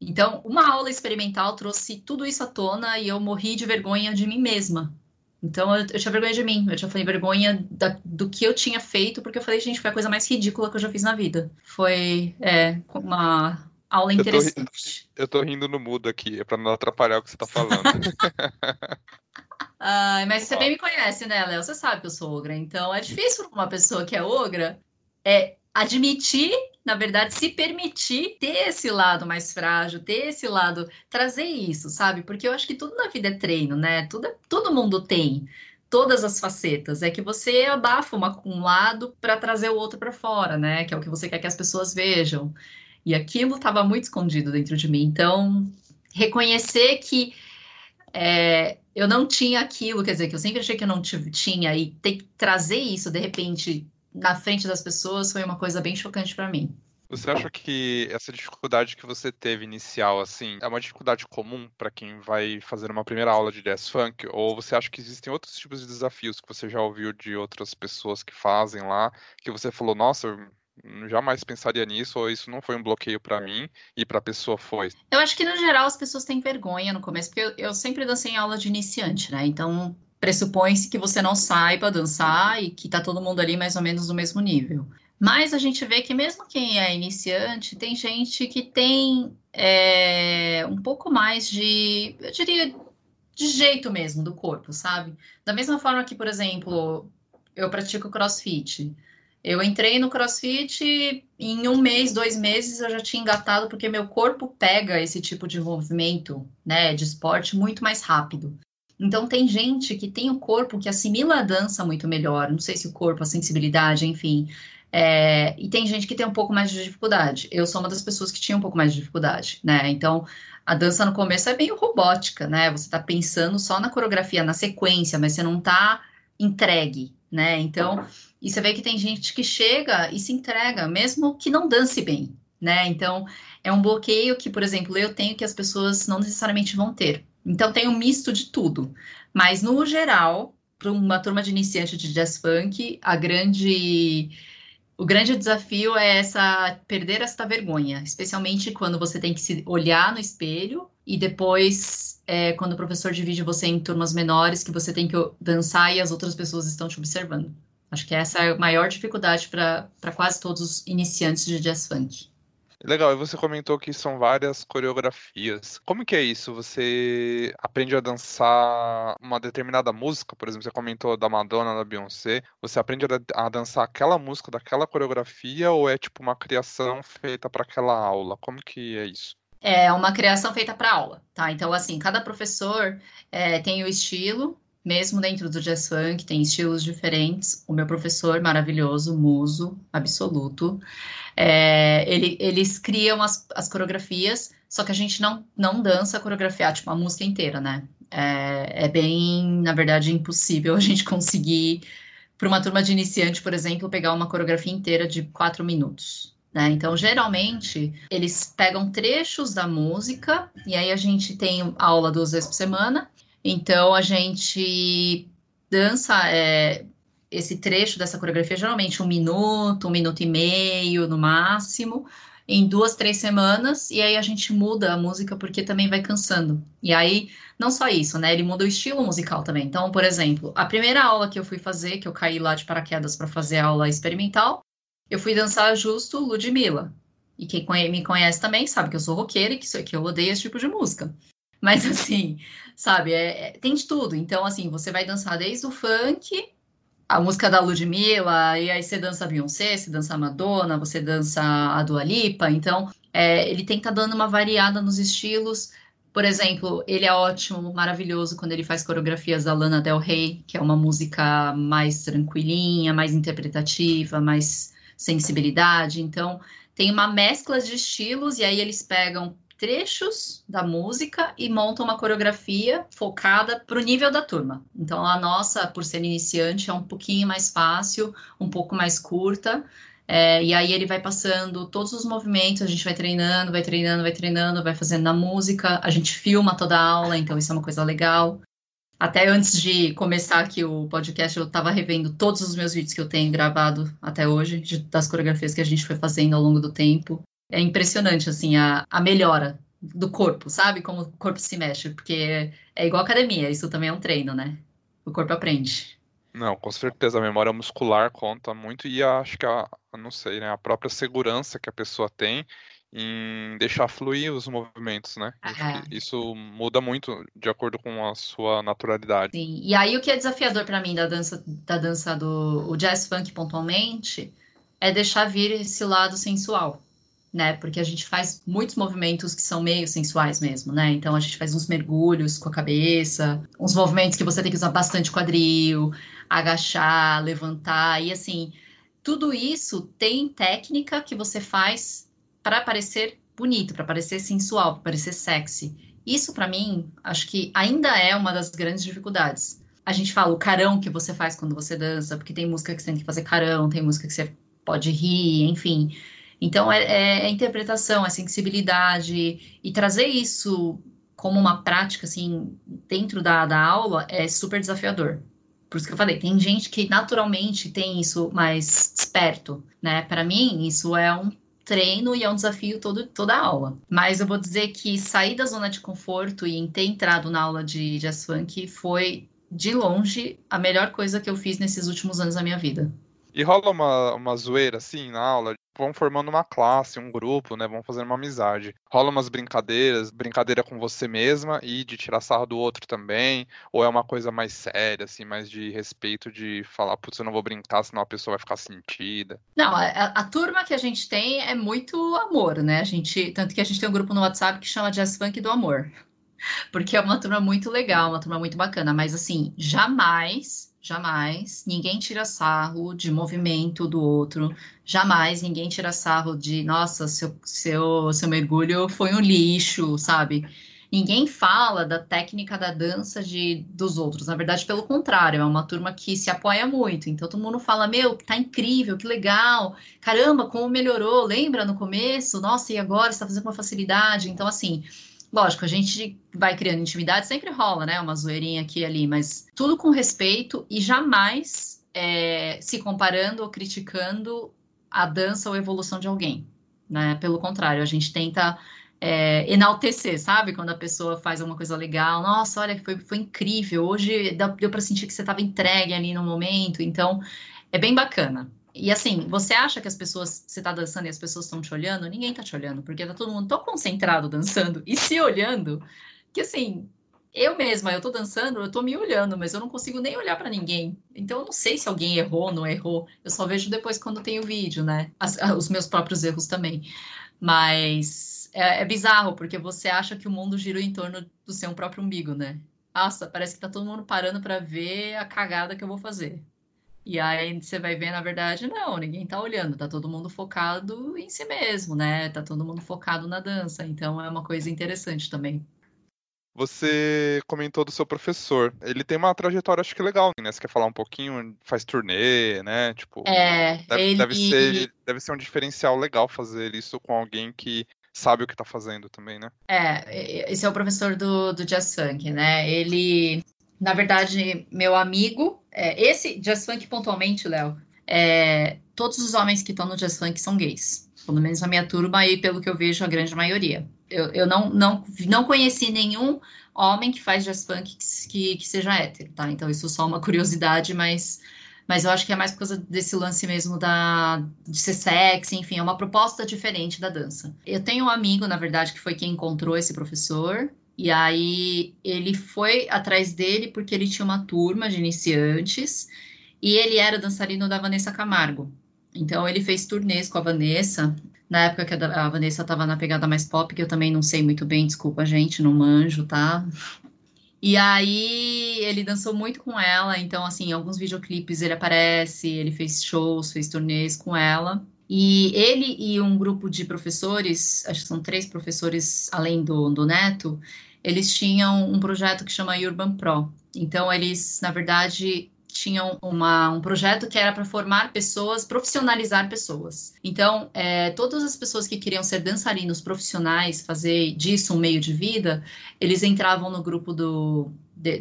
Então, uma aula experimental trouxe tudo isso à tona e eu morri de vergonha de mim mesma. Então, eu, eu tinha vergonha de mim, eu tinha falei, vergonha da, do que eu tinha feito, porque eu falei, gente, foi a coisa mais ridícula que eu já fiz na vida. Foi é, uma aula interessante. Eu tô, eu tô rindo no mudo aqui, é pra não atrapalhar o que você tá falando. Ai, mas você bem me conhece, né, Léo? Você sabe que eu sou ogra. Então, é difícil para uma pessoa que é ogra é admitir, na verdade, se permitir ter esse lado mais frágil, ter esse lado, trazer isso, sabe? Porque eu acho que tudo na vida é treino, né? Tudo, todo mundo tem todas as facetas. É que você abafa uma, um lado para trazer o outro para fora, né? Que é o que você quer que as pessoas vejam. E aquilo estava muito escondido dentro de mim. Então, reconhecer que é, eu não tinha aquilo, quer dizer, que eu sempre achei que eu não tinha, e ter que trazer isso, de repente, na frente das pessoas, foi uma coisa bem chocante para mim. Você acha que essa dificuldade que você teve inicial, assim, é uma dificuldade comum para quem vai fazer uma primeira aula de jazz funk? Ou você acha que existem outros tipos de desafios que você já ouviu de outras pessoas que fazem lá, que você falou, nossa, jamais pensaria nisso, ou isso não foi um bloqueio para mim e para a pessoa foi? Eu acho que no geral as pessoas têm vergonha no começo, porque eu, eu sempre dancei em aula de iniciante, né? Então pressupõe-se que você não saiba dançar e que tá todo mundo ali mais ou menos no mesmo nível. Mas a gente vê que mesmo quem é iniciante, tem gente que tem é, um pouco mais de, eu diria, de jeito mesmo do corpo, sabe? Da mesma forma que, por exemplo, eu pratico crossfit. Eu entrei no CrossFit e em um mês, dois meses eu já tinha engatado porque meu corpo pega esse tipo de movimento, né, de esporte muito mais rápido. Então tem gente que tem o corpo que assimila a dança muito melhor, não sei se o corpo, a sensibilidade, enfim. É, e tem gente que tem um pouco mais de dificuldade. Eu sou uma das pessoas que tinha um pouco mais de dificuldade, né? Então a dança no começo é meio robótica, né? Você tá pensando só na coreografia, na sequência, mas você não tá entregue, né? Então e você vê que tem gente que chega e se entrega, mesmo que não dance bem, né? Então, é um bloqueio que, por exemplo, eu tenho que as pessoas não necessariamente vão ter. Então, tem um misto de tudo. Mas, no geral, para uma turma de iniciante de jazz funk, a grande o grande desafio é essa perder essa vergonha, especialmente quando você tem que se olhar no espelho e depois é, quando o professor divide você em turmas menores que você tem que dançar e as outras pessoas estão te observando. Acho que essa é a maior dificuldade para quase todos os iniciantes de jazz funk. Legal, e você comentou que são várias coreografias. Como que é isso? Você aprende a dançar uma determinada música, por exemplo, você comentou da Madonna, da Beyoncé. Você aprende a, dançar aquela música daquela coreografia ou é tipo uma criação feita para aquela aula? Como que é isso? É uma criação feita para aula, tá? Então, assim, cada professor é, tem o estilo mesmo dentro do jazz funk, tem estilos diferentes. O meu professor maravilhoso, muso, absoluto, é, ele, eles criam as, as coreografias, só que a gente não, não dança a tipo, a música inteira, né? É, é bem, na verdade, impossível a gente conseguir, para uma turma de iniciante, por exemplo, pegar uma coreografia inteira de quatro minutos. Né? Então, geralmente, eles pegam trechos da música, e aí a gente tem aula duas vezes por semana. Então, a gente dança é, esse trecho dessa coreografia, geralmente um minuto, um minuto e meio no máximo, em duas, três semanas, e aí a gente muda a música porque também vai cansando. E aí, não só isso, né? Ele muda o estilo musical também. Então, por exemplo, a primeira aula que eu fui fazer, que eu caí lá de paraquedas para fazer aula experimental, eu fui dançar justo Ludmilla. E quem me conhece também sabe que eu sou roqueira e que eu odeio esse tipo de música. Mas assim, sabe, é, é, tem de tudo. Então, assim, você vai dançar desde o funk, a música da Ludmilla, e aí você dança Beyoncé, você dança Madonna, você dança a Dua Lipa. Então, é, ele tenta dando uma variada nos estilos. Por exemplo, ele é ótimo, maravilhoso quando ele faz coreografias da Lana Del Rey, que é uma música mais tranquilinha, mais interpretativa, mais sensibilidade. Então, tem uma mescla de estilos e aí eles pegam trechos da música e montam uma coreografia focada para o nível da turma. Então, a nossa, por ser iniciante, é um pouquinho mais fácil, um pouco mais curta. É, e aí ele vai passando todos os movimentos, a gente vai treinando, vai treinando, vai treinando, vai fazendo na música, a gente filma toda a aula, então isso é uma coisa legal. Até antes de começar aqui o podcast, eu estava revendo todos os meus vídeos que eu tenho gravado até hoje, de, das coreografias que a gente foi fazendo ao longo do tempo. É impressionante, assim, a, a melhora do corpo, sabe? Como o corpo se mexe, porque é igual academia, isso também é um treino, né? O corpo aprende. Não, com certeza, a memória muscular conta muito e acho que a, não sei, né, a própria segurança que a pessoa tem em deixar fluir os movimentos, né? Isso muda muito de acordo com a sua naturalidade. Sim, e aí o que é desafiador para mim da dança, da dança do o jazz funk pontualmente é deixar vir esse lado sensual, né? Porque a gente faz muitos movimentos que são meio sensuais mesmo, né? Então a gente faz uns mergulhos com a cabeça, uns movimentos que você tem que usar bastante quadril, agachar, levantar e assim, tudo isso tem técnica que você faz para parecer bonito, para parecer sensual, para parecer sexy. Isso, para mim, acho que ainda é uma das grandes dificuldades. A gente fala o carão que você faz quando você dança, porque tem música que você tem que fazer carão, tem música que você pode rir, enfim. Então, é, é, é interpretação, é sensibilidade, e trazer isso como uma prática, assim, dentro da, da aula é super desafiador. Por isso que eu falei, tem gente que naturalmente tem isso mais esperto, né? Para mim, isso é um treino e é um desafio todo, toda a aula. Mas eu vou dizer que sair da zona de conforto e ter entrado na aula de jazz funk foi, de longe, a melhor coisa que eu fiz nesses últimos anos da minha vida. E rola uma, uma zoeira assim na aula? Vão formando uma classe, um grupo, né? Vão fazendo uma amizade. Rola umas brincadeiras, brincadeira com você mesma e de tirar sarro do outro também? Ou é uma coisa mais séria, assim, mais de respeito de falar, putz, eu não vou brincar, senão a pessoa vai ficar sentida? Não, a, a, turma que a gente tem é muito amor, né? A gente, tanto que a gente tem um grupo no WhatsApp que chama Jazz Funk do Amor. Porque é uma turma muito legal, uma turma muito bacana. Mas assim, jamais Jamais. Ninguém tira sarro de movimento do outro. Jamais ninguém tira sarro de, nossa, seu, seu, seu mergulho foi um lixo, sabe? Ninguém fala da técnica da dança de, dos outros. Na verdade, pelo contrário, é uma turma que se apoia muito. Então, todo mundo fala: Meu, tá incrível, que legal. Caramba, como melhorou. Lembra no começo? Nossa, e agora? Você tá fazendo com facilidade. Então, assim, Lógico, a gente vai criando intimidade, sempre rola, né? Uma zoeirinha aqui e ali, mas tudo com respeito e jamais é, se comparando ou criticando a dança ou a evolução de alguém, né? Pelo contrário, a gente tenta é, enaltecer, sabe? Quando a pessoa faz alguma coisa legal, nossa, olha, foi, foi incrível, hoje deu para sentir que você estava entregue ali no momento, então é bem bacana. E assim, você acha que as pessoas, você tá dançando e as pessoas estão te olhando? Ninguém tá te olhando, porque tá todo mundo tão concentrado dançando e se olhando, que assim, eu mesma, eu tô dançando, eu tô me olhando, mas eu não consigo nem olhar para ninguém. Então eu não sei se alguém errou, ou não errou. Eu só vejo depois quando tem o vídeo, né? As, os meus próprios erros também. Mas é, é bizarro, porque você acha que o mundo gira em torno do seu próprio umbigo, né? nossa, parece que tá todo mundo parando para ver a cagada que eu vou fazer. E aí você vai ver, na verdade, não, ninguém tá olhando, tá todo mundo focado em si mesmo, né? Tá todo mundo focado na dança. Então é uma coisa interessante também. Você comentou do seu professor. Ele tem uma trajetória, acho que legal, né? Você quer falar um pouquinho? Faz turnê, né? Tipo, é, deve, ele... deve, ser, deve ser um diferencial legal fazer isso com alguém que sabe o que tá fazendo também, né? É, esse é o professor do, do Jazz Funk, né? Ele, na verdade, meu amigo, é, esse Jazz Funk pontualmente, Léo, é, todos os homens que estão no Jazz Funk são gays. Pelo menos na minha turma e pelo que eu vejo, a grande maioria. Eu, eu não, não, não conheci nenhum homem que faz jazz funk que, que, que seja hétero, tá? Então isso é só uma curiosidade, mas mas eu acho que é mais por causa desse lance mesmo da, de ser sexy, enfim, é uma proposta diferente da dança. Eu tenho um amigo, na verdade, que foi quem encontrou esse professor, e aí ele foi atrás dele porque ele tinha uma turma de iniciantes, e ele era dançarino da Vanessa Camargo. Então ele fez turnês com a Vanessa, na época que a Vanessa estava na pegada mais pop, que eu também não sei muito bem, desculpa, gente, não manjo, tá? E aí ele dançou muito com ela, então assim, em alguns videoclipes ele aparece, ele fez shows, fez turnês com ela. E ele e um grupo de professores, acho que são três professores além do, do Neto, eles tinham um projeto que chama Urban Pro. Então eles, na verdade, tinham uma, um projeto que era para formar pessoas, profissionalizar pessoas. Então, é, todas as pessoas que queriam ser dançarinos profissionais, fazer disso um meio de vida, eles entravam no grupo do,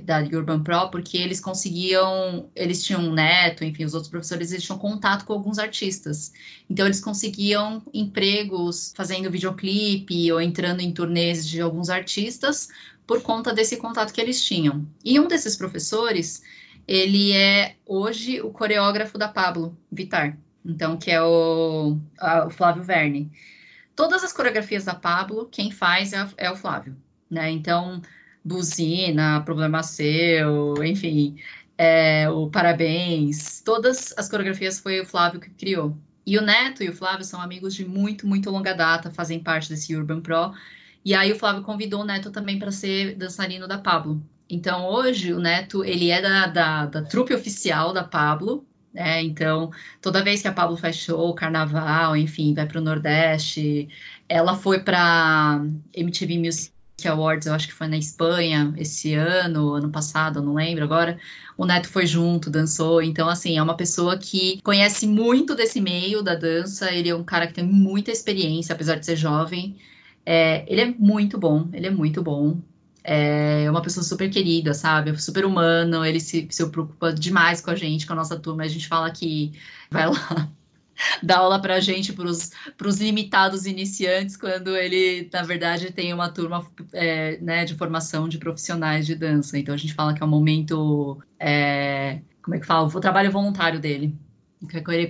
da Urban Pro porque eles conseguiam, eles tinham um neto, enfim, os outros professores eles tinham contato com alguns artistas. Então eles conseguiam empregos fazendo videoclipe ou entrando em turnês de alguns artistas por conta desse contato que eles tinham. E um desses professores, ele é hoje o coreógrafo da Pablo Vitar, então que é o, a, o Flávio Verne. Todas as coreografias da Pablo, quem faz é, é o Flávio, né? Então, Buzina, Problema Seu, enfim, é, o Parabéns, todas as coreografias foi o Flávio que criou. E o Neto e o Flávio são amigos de muito, muito longa data, fazem parte desse Urban Pro. E aí o Flávio convidou o Neto também para ser dançarino da Pablo. Então, hoje, o Neto, ele é da, da, da trupe oficial da Pablo, né? Então, toda vez que a Pablo faz show, carnaval, enfim, vai para o Nordeste, ela foi para MTV Music Awards, eu acho que foi na Espanha esse ano, ano passado, não lembro agora. O Neto foi junto, dançou. Então, assim, é uma pessoa que conhece muito desse meio da dança. Ele é um cara que tem muita experiência, apesar de ser jovem. É, ele é muito bom, ele é muito bom é uma pessoa super querida, sabe? Super humano, ele se, se preocupa demais com a gente, com a nossa turma. A gente fala que vai lá dar aula pra gente, pros, pros limitados iniciantes, quando ele, na verdade, tem uma turma é, né, de formação de profissionais de dança. Então a gente fala que é um momento. É, como é que fala? O trabalho voluntário dele.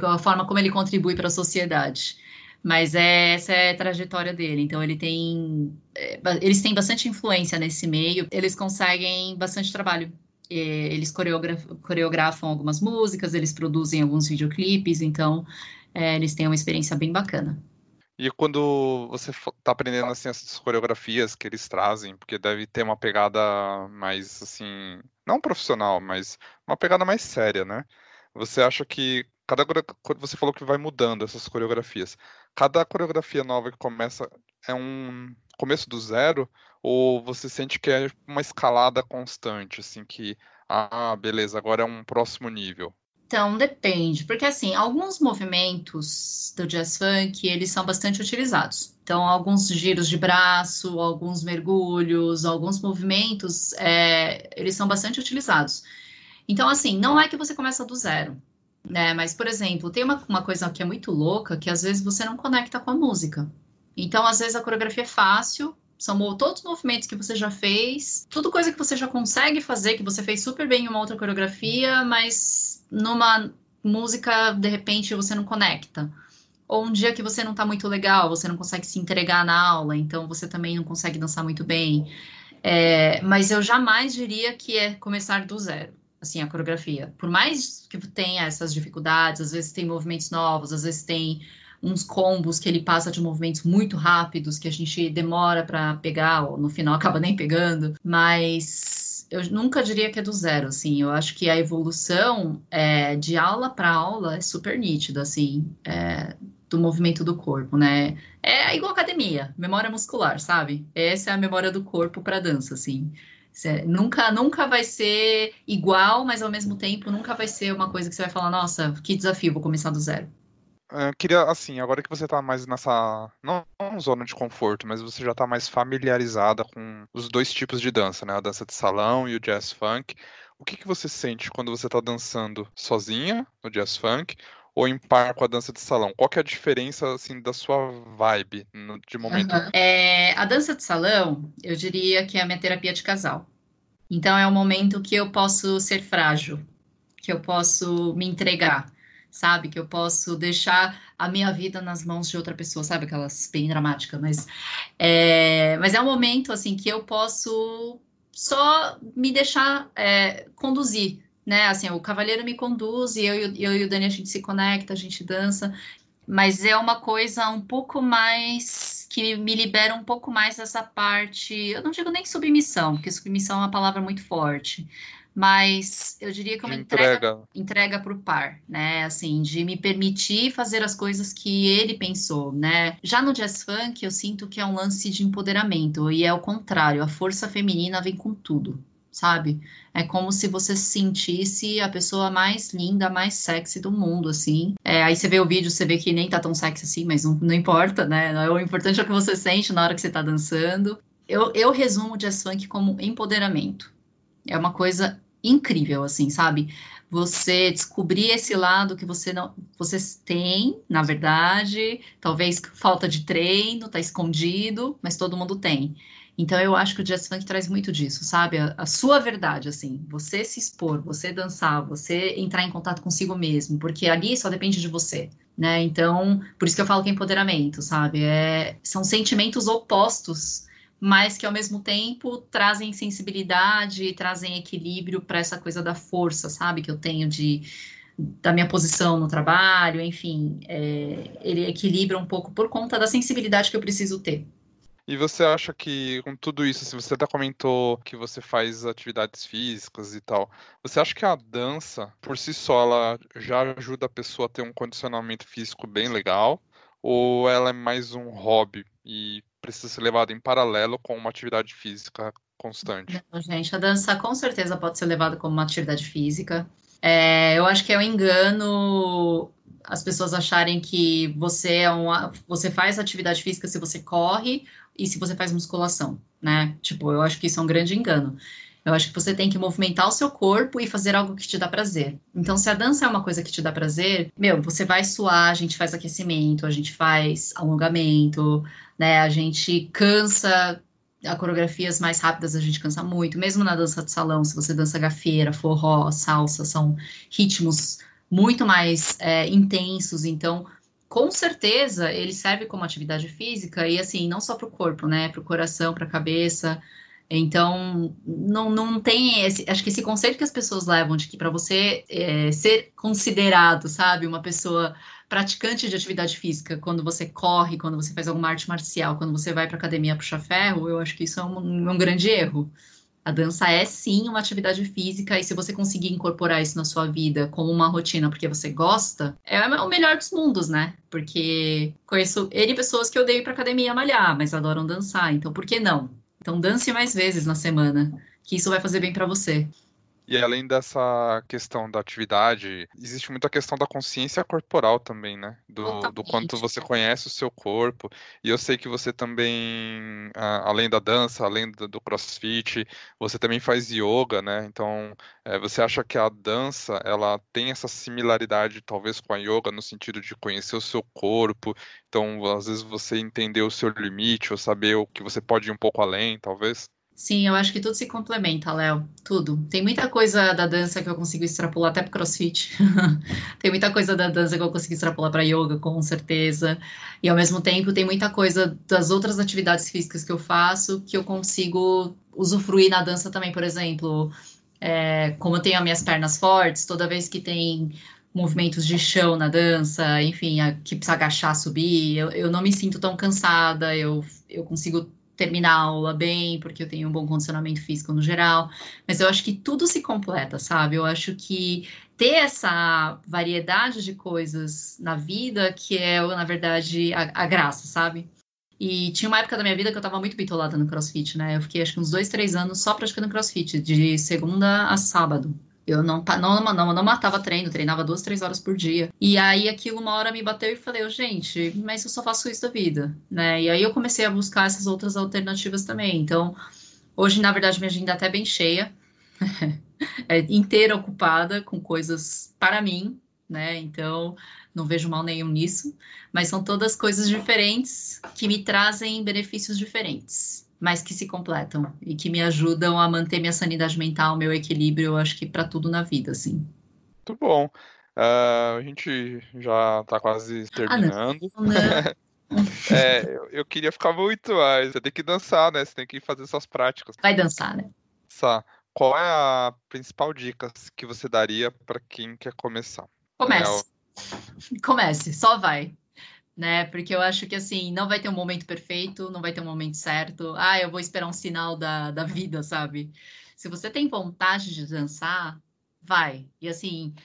A forma como ele contribui para a sociedade. Mas é, essa é a trajetória dele. Então ele tem. É, eles têm bastante influência nesse meio, eles conseguem bastante trabalho. Eles coreografam, coreografam algumas músicas, eles produzem alguns videoclipes, então é, eles têm uma experiência bem bacana. E quando você está aprendendo assim essas coreografias que eles trazem, porque deve ter uma pegada mais assim, não profissional, mas uma pegada mais séria, né? Você acha que cada você falou que vai mudando essas coreografias. Cada coreografia nova que começa é um começo do zero ou você sente que é uma escalada constante, assim que ah, beleza, agora é um próximo nível? Então, depende, porque assim, alguns movimentos do jazz funk, eles são bastante utilizados. Então, alguns giros de braço, alguns mergulhos, alguns movimentos, é, eles são bastante utilizados. Então, assim, não é que você começa do zero né? Mas, por exemplo, tem uma, uma coisa que é muito louca, que às vezes você não conecta com a música. Então, às vezes a coreografia é fácil, são todos os movimentos que você já fez, tudo coisa que você já consegue fazer, que você fez super bem em uma outra coreografia, mas numa música, de repente, você não conecta. Ou um dia que você não tá muito legal, você não consegue se entregar na aula, então você também não consegue dançar muito bem. É, mas eu jamais diria que é começar do zero assim, a coreografia. Por mais que tenha essas dificuldades, às vezes tem movimentos novos, às vezes tem uns combos que ele passa de movimentos muito rápidos que a gente demora para pegar, ou no final acaba nem pegando, mas eu nunca diria que é do zero, assim. Eu acho que a evolução é, de aula para aula é super nítida, assim, é, do movimento do corpo, né? É igual academia, memória muscular, sabe? Essa é a memória do corpo para dança, assim. É, nunca, nunca vai ser igual, mas ao mesmo tempo nunca vai ser uma coisa que você vai falar, nossa, que desafio, vou começar do zero. Eu é, queria, assim, agora que você tá mais nessa. Não, não zona de conforto, mas você já tá mais familiarizada com os dois tipos de dança, né? A dança de salão e o jazz funk. O que, que você sente quando você tá dançando sozinha no jazz funk ou em par com a dança de salão? Qual que é a diferença, assim, da sua vibe no, de momento? Uhum. É, a dança de salão, eu diria que é a minha terapia de casal. Então é o momento que eu posso ser frágil, que eu posso me entregar sabe? Que eu posso deixar a minha vida nas mãos de outra pessoa, sabe? Aquelas bem dramáticas, mas é, mas é um momento assim que eu posso só me deixar é, conduzir, né? Assim, o cavaleiro me conduz e eu, eu e o Dani a gente se conecta, a gente dança, mas é uma coisa um pouco mais que me libera um pouco mais dessa parte. Eu não digo nem submissão, porque submissão é uma palavra muito forte, mas eu diria que é uma entrega entrega para o par, né? Assim, de me permitir fazer as coisas que ele pensou, né? Já no jazz funk, eu sinto que é um lance de empoderamento e é o contrário, a força feminina vem com tudo, sabe? É como se você sentisse a pessoa mais linda, mais sexy do mundo, assim. É, aí você vê o vídeo, você vê que nem tá tão sexy assim, mas não, não importa, né? O importante é o que você sente na hora que você tá dançando. Eu, eu resumo o jazz funk como empoderamento é uma coisa incrível, assim, sabe? Você descobrir esse lado que você não, vocês têm, na verdade, talvez falta de treino, tá escondido, mas todo mundo tem. Então eu acho que o jazz funk traz muito disso, sabe? A, a, sua verdade, assim, você se expor, você dançar, você entrar em contato consigo mesmo, porque ali só depende de você, né? Então, por isso que eu falo que é empoderamento, sabe? É, são sentimentos opostos mas que ao mesmo tempo trazem sensibilidade, trazem equilíbrio para essa coisa da força, sabe? Que eu tenho de da minha posição no trabalho, enfim, é, ele equilibra um pouco por conta da sensibilidade que eu preciso ter. E você acha que, com tudo isso, se você até comentou que você faz atividades físicas e tal, você acha que a dança, por si só, ela já ajuda a pessoa a ter um condicionamento físico bem legal? Ou ela é mais um hobby e precisa ser levado em paralelo com uma atividade física constante. Não, gente, a dança com certeza pode ser levada como uma atividade física. É, eu acho que é um engano as pessoas acharem que você é uma, você faz atividade física se você corre e se você faz musculação, né? Tipo, eu acho que isso é um grande engano. Eu acho que você tem que movimentar o seu corpo e fazer algo que te dá prazer. Então, se a dança é uma coisa que te dá prazer, meu, você vai suar, a gente faz aquecimento, a gente faz alongamento, né? A gente cansa a coreografias mais rápidas a gente cansa muito, mesmo na dança de salão, se você dança gafieira, forró, salsa, são ritmos muito mais é, intensos, então com certeza ele serve como atividade física e assim, não só para o corpo, né, para o coração, para a cabeça, então, não, não tem esse. Acho que esse conceito que as pessoas levam de que para você é, ser considerado, sabe, uma pessoa praticante de atividade física, quando você corre, quando você faz alguma arte marcial, quando você vai para academia puxar ferro, eu acho que isso é um, um grande erro. A dança é sim uma atividade física, e se você conseguir incorporar isso na sua vida como uma rotina porque você gosta, é o melhor dos mundos, né? Porque conheço ele pessoas que eu dei para academia malhar, mas adoram dançar, então por que não? Então dance mais vezes na semana, que isso vai fazer bem para você. E além dessa questão da atividade, existe muita questão da consciência corporal também, né? Do, do quanto você conhece o seu corpo. E eu sei que você também, além da dança, além do, crossfit, você também faz yoga, né? Então, é, você acha que a dança, ela tem essa similaridade, talvez, com a yoga, no sentido de conhecer o seu corpo? Então, às vezes, você entender o seu limite, ou saber o que você pode ir um pouco além, talvez? Sim, eu acho que tudo se complementa, Léo. Tudo. Tem muita coisa da dança que eu consigo extrapolar até para crossfit. tem muita coisa da dança que eu consigo extrapolar para yoga, com certeza. E ao mesmo tempo, tem muita coisa das outras atividades físicas que eu faço que eu consigo usufruir na dança também. Por exemplo, é, como eu tenho as minhas pernas fortes, toda vez que tem movimentos de chão na dança, enfim, a, que precisa agachar, subir, eu, eu não me sinto tão cansada, eu, eu consigo terminar a aula bem, porque eu tenho um bom condicionamento físico no geral, mas eu acho que tudo se completa, sabe? Eu acho que ter essa variedade de coisas na vida que é, na verdade, a, a graça, sabe? E tinha uma época da minha vida que eu tava muito bitolada no crossfit, né? Eu fiquei acho que uns dois, três anos só praticando crossfit, de segunda a sábado. Eu não, não, não, não matava treino, treinava duas, três horas por dia. E aí aquilo uma hora me bateu e falei, gente, mas eu só faço isso da vida, né? E aí eu comecei a buscar essas outras alternativas também. Então, hoje, na verdade, minha agenda é até bem cheia, é inteira ocupada com coisas para mim, né? Então, não vejo mal nenhum nisso, mas são todas coisas diferentes que me trazem benefícios diferentes mas que se completam e que me ajudam a manter minha sanidade mental, meu equilíbrio, eu acho que para tudo na vida, assim. Muito bom. Uh, a gente já está quase terminando. Ah, não. Não. é, eu, eu, queria ficar muito mais. Você tem que dançar, né? Você tem que fazer suas práticas. Vai dançar, né? Dançar. Qual é a principal dica que você daria para quem quer começar? Comece. É o... Comece, só vai né? Porque eu acho que assim, não vai ter um momento perfeito, não vai ter um momento certo. Ah, eu vou esperar um sinal da, da vida, sabe? Se você tem vontade de dançar, vai. E assim,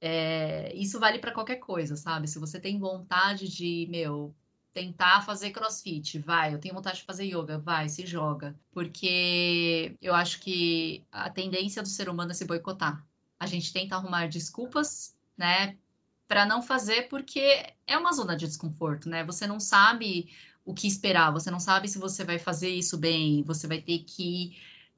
é, isso vale para qualquer coisa, sabe? Se você tem vontade de, meu, tentar fazer crossfit, vai. Eu tenho vontade de fazer yoga, vai, se joga. Porque eu acho que a tendência do ser humano é se boicotar. A gente tenta arrumar desculpas, né? Para não fazer porque é uma zona de desconforto, né? Você não sabe o que esperar, você não sabe se você vai fazer isso bem, você vai ter que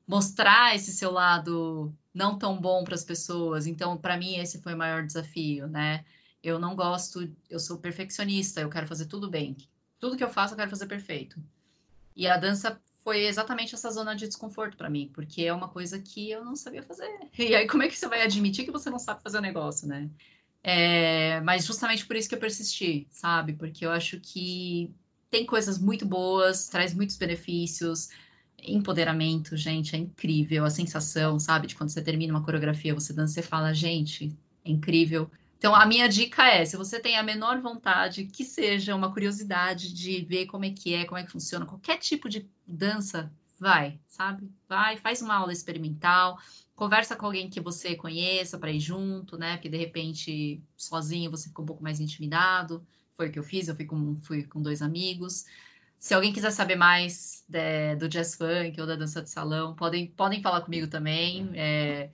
mostrar esse seu lado não tão bom para as pessoas. Então, para mim esse foi o maior desafio, né? Eu não gosto, eu sou perfeccionista, eu quero fazer tudo bem. Tudo que eu faço eu quero fazer perfeito. E a dança foi exatamente essa zona de desconforto para mim, porque é uma coisa que eu não sabia fazer. E aí como é que você vai admitir que você não sabe fazer o negócio, né? É, mas justamente por isso que eu persisti, sabe? Porque eu acho que tem coisas muito boas, traz muitos benefícios. Empoderamento, gente, é incrível. A sensação, sabe? De quando você termina uma coreografia, você dança, você fala, gente, é incrível. Então, a minha dica é: se você tem a menor vontade, que seja uma curiosidade de ver como é que é, como é que funciona, qualquer tipo de dança, vai, sabe? Vai, faz uma aula experimental, conversa com alguém que você conheça para ir junto, né? Porque de repente, sozinho, você fica um pouco mais intimidado. Foi o que eu fiz, eu fui com, fui com dois amigos. Se alguém quiser saber mais de, do jazz funk ou da dança de salão, podem, podem falar comigo também. É,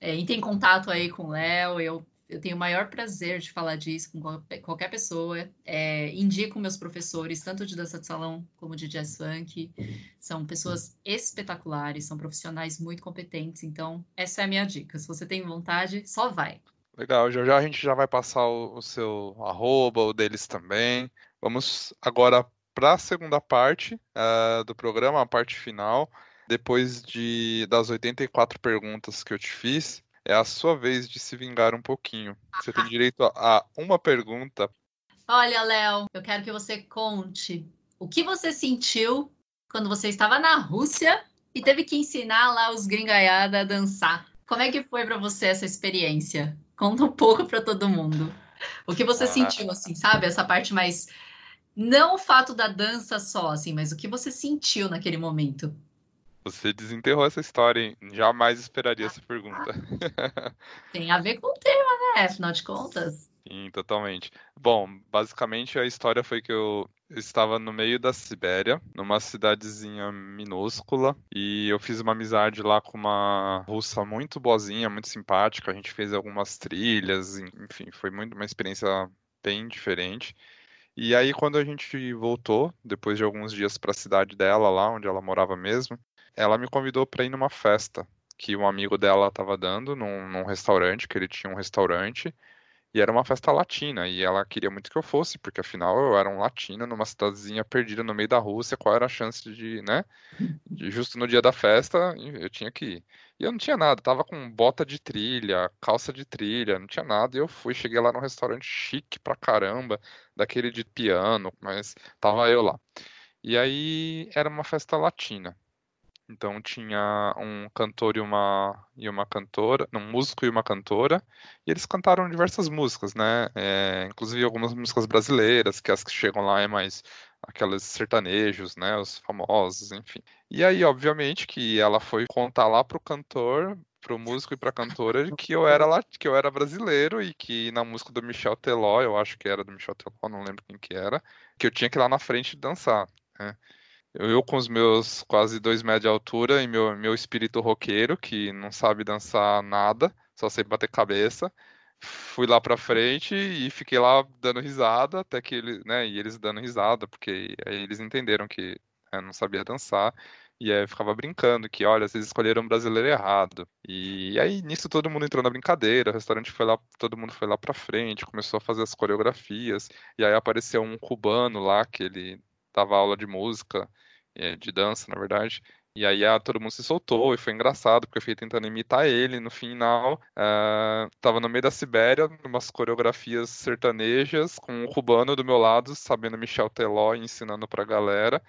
é, entrem em contato aí com o Léo. Eu eu tenho o maior prazer de falar disso com qualquer pessoa. É, indico meus professores, tanto de dança de salão como de jazz funk. São pessoas espetaculares, são profissionais muito competentes. Então, essa é a minha dica. Se você tem vontade, só vai. Legal, já já a gente já vai passar o, o seu arroba, o deles também. Vamos agora para a segunda parte uh, do programa, a parte final. Depois de, das 84 perguntas que eu te fiz, é a sua vez de se vingar um pouquinho. Você tem direito a uma pergunta. Olha, Léo, eu quero que você conte o que você sentiu quando você estava na Rússia e teve que ensinar lá os gringaiada a dançar. Como é que foi para você essa experiência? Conta um pouco para todo mundo. O que você ah. sentiu, assim, sabe? Essa parte mais. Não o fato da dança só, assim, mas o que você sentiu naquele momento. Você desenterrou essa história, hein? Jamais esperaria essa pergunta. Tem a ver com o tema, né? Afinal de contas. Sim, totalmente. Bom, basicamente a história foi que eu, eu estava no meio da Sibéria, numa cidadezinha minúscula, e eu fiz uma amizade lá com uma russa muito boazinha, muito simpática. A gente fez algumas trilhas, enfim, foi muito uma experiência bem diferente. E aí, quando a gente voltou, depois de alguns dias para a cidade dela, lá onde ela morava mesmo, ela me convidou para ir numa festa que um amigo dela estava dando num, num, restaurante, que ele tinha um restaurante, e era uma festa latina, e ela queria muito que eu fosse, porque afinal eu era um latino numa cidadezinha perdida no meio da Rússia, qual era a chance de, né? De, justo no dia da festa, eu tinha que ir. E eu não tinha nada, tava com bota de trilha, calça de trilha, não tinha nada, e eu fui, cheguei lá num restaurante chique pra caramba, daquele de piano, mas tava eu lá. E aí era uma festa latina. Então tinha um cantor e uma, e uma cantora, um músico e uma cantora, e eles cantaram diversas músicas, né? É, inclusive algumas músicas brasileiras, que as que chegam lá é mais aqueles sertanejos, né, os famosos, enfim. E aí, obviamente, que ela foi contar lá pro cantor, pro músico e pra cantora que eu era lá, que eu era brasileiro e que na música do Michel Teló, eu acho que era do Michel Teló, não lembro quem que era, que eu tinha que ir lá na frente dançar, né? Eu com os meus quase dois metros de altura e meu, meu espírito roqueiro, que não sabe dançar nada, só sei bater cabeça, fui lá pra frente e fiquei lá dando risada, até que ele, né, e eles dando risada, porque aí eles entenderam que eu não sabia dançar, e aí ficava brincando que, olha, vocês escolheram um brasileiro errado. E aí nisso todo mundo entrou na brincadeira, o restaurante foi lá, todo mundo foi lá pra frente, começou a fazer as coreografias, e aí apareceu um cubano lá que ele dava aula de música, eh, de dança, na verdade. E aí ah, todo mundo se soltou e foi engraçado, porque eu fiquei tentando imitar ele. No final, uh, tava no meio da Sibéria, umas coreografias sertanejas, com um cubano do meu lado, sabendo Michel Teló ensinando pra galera.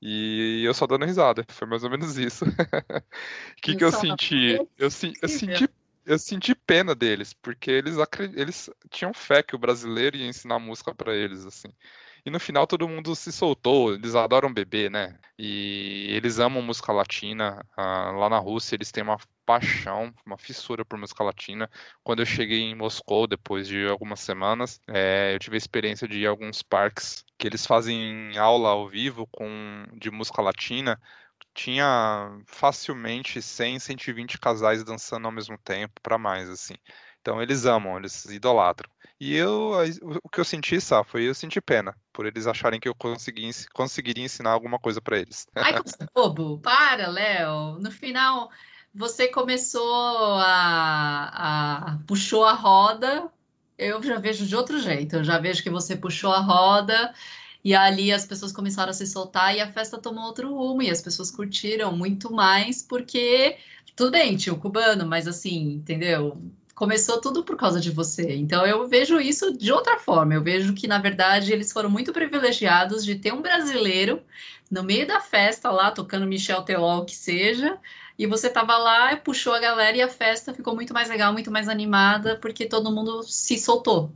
E eu só dando risada. Foi mais ou menos isso. O que, que eu senti? Eu, eu senti eu senti pena deles, porque eles, eles tinham fé que o brasileiro ia ensinar música para eles, assim. E no final todo mundo se soltou, eles adoram beber, né? E eles amam música latina. Ah, lá na Rússia eles têm uma paixão, uma fissura por música latina. Quando eu cheguei em Moscou, depois de algumas semanas, é, eu tive a experiência de ir a alguns parques que eles fazem aula ao vivo com de música latina tinha facilmente 100, 120 casais dançando ao mesmo tempo, para mais, assim. Então eles amam, eles idolatram. E eu, o que eu senti, Sá, foi eu senti pena por eles acharem que eu consegui, conseguiria ensinar alguma coisa para eles. Ai, que bobo! Para, Léo! No final, você começou a, a. puxou a roda. Eu já vejo de outro jeito. Eu já vejo que você puxou a roda. E ali as pessoas começaram a se soltar e a festa tomou outro rumo e as pessoas curtiram muito mais porque tudo bem, tinha o cubano, mas assim, entendeu? Começou tudo por causa de você. Então eu vejo isso de outra forma. Eu vejo que, na verdade, eles foram muito privilegiados de ter um brasileiro no meio da festa lá, tocando Michel Teló, o que seja. E você tava lá, puxou a galera e a festa ficou muito mais legal, muito mais animada, porque todo mundo se soltou.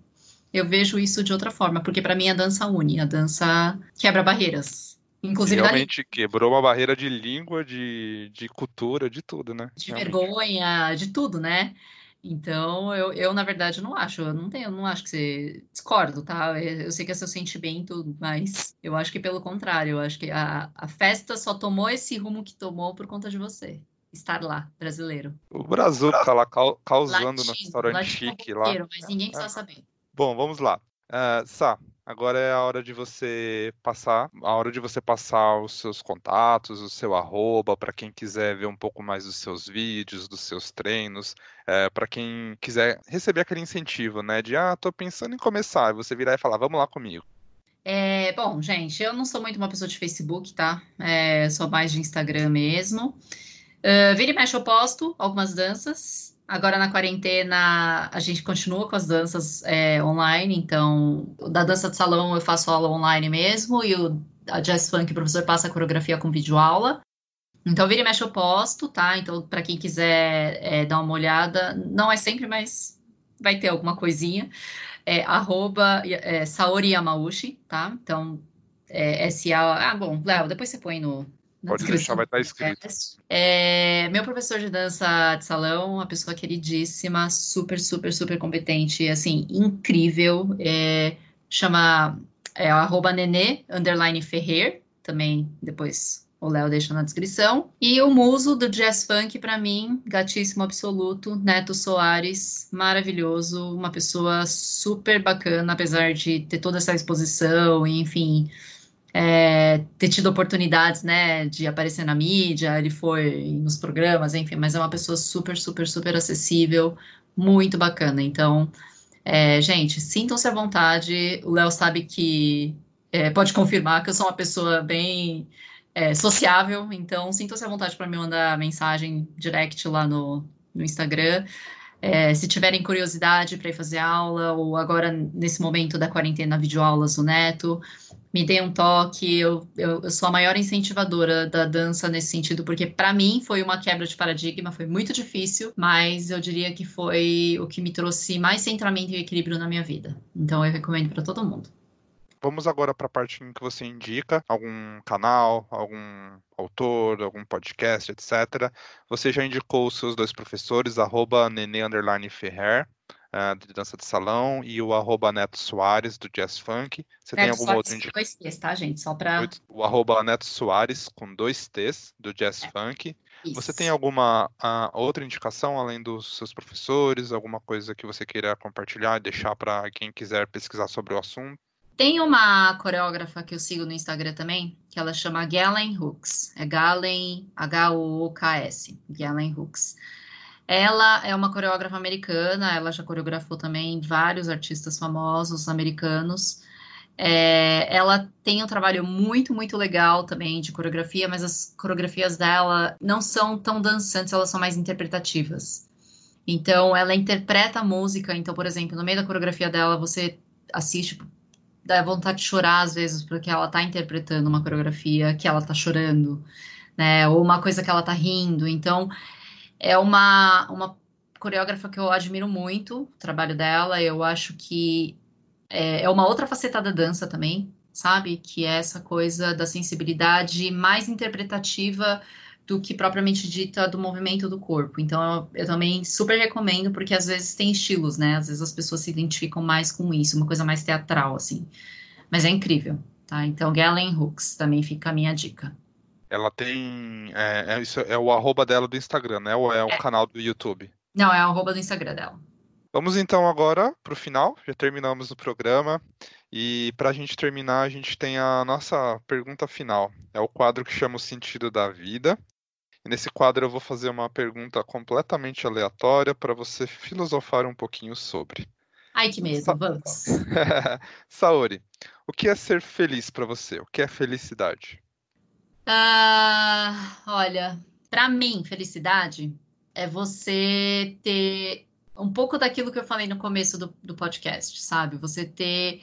Eu vejo isso de outra forma, porque para mim a dança une, a dança quebra barreiras. Inclusive realmente quebrou uma barreira de língua, de, de cultura, de tudo, né? De realmente. vergonha, de tudo, né? Então, eu, eu, na verdade, não acho. Eu não tenho, eu não acho que você discordo, tá? Eu sei que é seu sentimento, mas eu acho que pelo contrário, eu acho que a, a festa só tomou esse rumo que tomou por conta de você. Estar lá, brasileiro. O Brasil tá lá causando no restaurante chique lá. Mas ninguém está sabendo. Bom, vamos lá. Uh, Sá, Agora é a hora de você passar, a hora de você passar os seus contatos, o seu arroba, para quem quiser ver um pouco mais dos seus vídeos, dos seus treinos, é, para quem quiser receber aquele incentivo, né? De ah, tô pensando em começar, e você virar e falar, vamos lá comigo. É, bom, gente, eu não sou muito uma pessoa de Facebook, tá? É, sou mais de Instagram mesmo. Uh, vira e mexe, eu posto algumas danças. Agora na quarentena a gente continua com as danças é, online, então da dança de salão eu faço aula online mesmo e o a Jazz Funk o professor passa a coreografia com videoaula. Então vira e mexe eu posto, tá? Então para quem quiser é, dar uma olhada, não é sempre, mas vai ter alguma coisinha. É, arroba é, Saori Yamauchi, tá? Então é, S-A... Ah, bom, Léo, depois você põe no, Pode deixar, vai estar escrito. É, meu professor de dança de salão, uma pessoa queridíssima, super, super, super competente, assim, incrível. É, chama é, arroba nenê, underline Ferrer, também depois o Léo deixa na descrição. E o muso do jazz funk, para mim, gatíssimo absoluto, Neto Soares, maravilhoso, uma pessoa super bacana, apesar de ter toda essa exposição, enfim é, ter tido oportunidades, né, de aparecer na mídia, ele foi nos programas, enfim, mas é uma pessoa super, super, super acessível, muito bacana. Então, é, gente, sintam-se à vontade. O Léo sabe que é, pode confirmar que eu sou uma pessoa bem é, sociável, então sintam-se à vontade para me mandar mensagem direct lá no, no Instagram. É, se tiverem curiosidade para ir fazer aula, ou agora nesse momento da quarentena, videoaulas do Neto, me dê um toque. Eu, eu, eu, sou a maior incentivadora da dança nesse sentido, porque para mim foi uma quebra de paradigma, foi muito difícil, mas eu diria que foi o que me trouxe mais centramento e equilíbrio na minha vida. Então eu recomendo para todo mundo. Vamos agora para a parte em que você indica algum canal, algum autor, algum podcast, etc. Você já indicou os seus dois professores, arroba nene ferrer, uh, de dança de salão, e o arroba Neto Soares, do Jazz Funk. Você Neto tem alguma outra indicação? dois T's, tá, gente? Só para... O arroba Neto Soares, com dois T's, do Jazz é. Funk. Isso. Você tem alguma uh, outra indicação, além dos seus professores? Alguma coisa que você queira compartilhar e deixar para quem quiser pesquisar sobre o assunto? Tem uma coreógrafa que eu sigo no Instagram também, que ela chama Galen Hooks. É Galen, H-O-O-K-S, Galen Hooks. Ela é uma coreógrafa americana, ela já coreografou também vários artistas famosos americanos. É, ela tem um trabalho muito, muito legal também de coreografia, mas as coreografias dela não são tão dançantes, elas são mais interpretativas. Então, ela interpreta a música. Então, por exemplo, no meio da coreografia dela, você assiste dá vontade de chorar às vezes, porque ela tá interpretando uma coreografia que ela tá chorando, né? Ou uma coisa que ela tá rindo. Então, é uma, uma coreógrafa que eu admiro muito, o trabalho dela. Eu acho que é, é uma outra faceta da dança também, sabe? Que é essa coisa da sensibilidade mais interpretativa do que propriamente dita do movimento do corpo. Então, eu, eu, também super recomendo, porque às vezes tem estilos, né? Às vezes as pessoas se identificam mais com isso, uma coisa mais teatral, assim. Mas é incrível, tá? Então, Galen Hooks também fica a minha dica. Ela tem. É, é, isso é o arroba dela do Instagram, né? Ou é o é. canal do YouTube? Não, é o arroba do Instagram dela. Vamos então agora para o final. Já terminamos o programa. E para a gente terminar, a gente tem a nossa pergunta final. É o quadro que chama o sentido da vida. Nesse quadro eu vou fazer uma pergunta completamente aleatória para você filosofar um pouquinho sobre. Ai, que medo, Sa vamos. Saori, o que é ser feliz para você? O que é felicidade? Uh, olha, para mim, felicidade é você ter um pouco daquilo que eu falei no começo do, do podcast, sabe? Você ter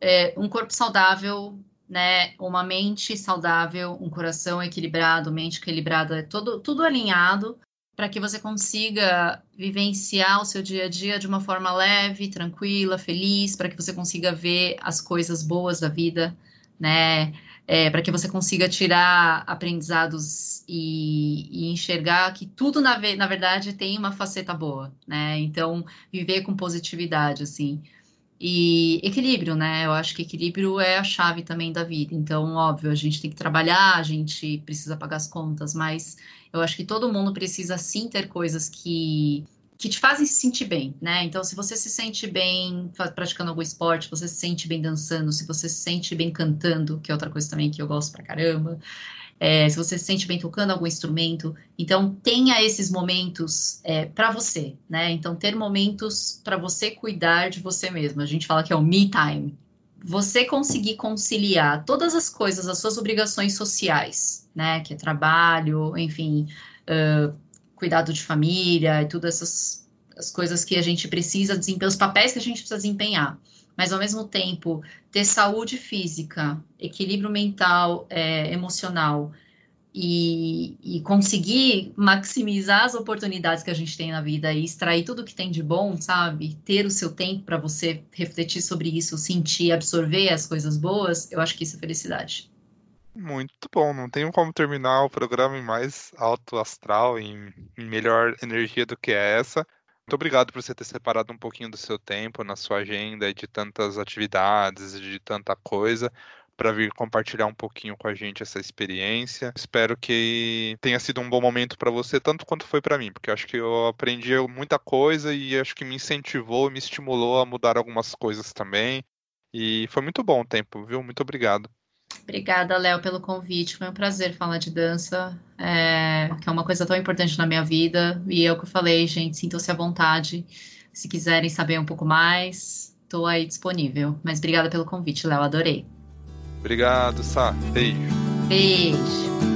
é, um corpo saudável né, uma mente saudável, um coração equilibrado, mente equilibrada, todo, tudo alinhado para que você consiga vivenciar o seu dia a dia de uma forma leve, tranquila, feliz, para que você consiga ver as coisas boas da vida, né? É, para que você consiga tirar aprendizados e, e enxergar que tudo na, na verdade tem uma faceta boa, né? Então viver com positividade, assim. E equilíbrio, né? Eu acho que equilíbrio é a chave também da vida. Então, óbvio, a gente tem que trabalhar, a gente precisa pagar as contas, mas eu acho que todo mundo precisa sim ter coisas que que te fazem se sentir bem, né? Então, se você se sente bem praticando algum esporte, você se sente bem dançando, se você se sente bem cantando, que é outra coisa também que eu gosto pra caramba, é, se você se sente bem tocando algum instrumento. Então, tenha esses momentos é, para você, né? Então, ter momentos para você cuidar de você mesmo. A gente fala que é o me time. Você conseguir conciliar todas as coisas, as suas obrigações sociais, né? Que é trabalho, enfim, uh, cuidado de família e todas essas as coisas que a gente precisa desempenhar, os papéis que a gente precisa desempenhar mas ao mesmo tempo ter saúde física, equilíbrio mental, é, emocional e, e, conseguir maximizar as oportunidades que a gente tem na vida e extrair tudo que tem de bom, sabe? Ter o seu tempo para você refletir sobre isso, sentir, absorver as coisas boas, eu acho que isso é felicidade. Muito bom, não tenho como terminar o programa em mais alto astral, em, em melhor energia do que essa. Muito obrigado por você ter separado um pouquinho do seu tempo na sua agenda de tantas atividades, de tanta coisa, para vir compartilhar um pouquinho com a gente essa experiência. Espero que tenha sido um bom momento para você, tanto quanto foi para mim, porque acho que eu aprendi muita coisa e acho que me incentivou, me estimulou a mudar algumas coisas também. E foi muito bom o tempo, viu? Muito obrigado. Obrigada, Léo, pelo convite. Foi um prazer falar de dança, é, que é uma coisa tão importante na minha vida. E é o que eu falei, gente, sintam-se à vontade. Se quiserem saber um pouco mais, estou aí disponível. Mas obrigada pelo convite, Léo, adorei. Obrigado, Sá. Beijo. Beijo.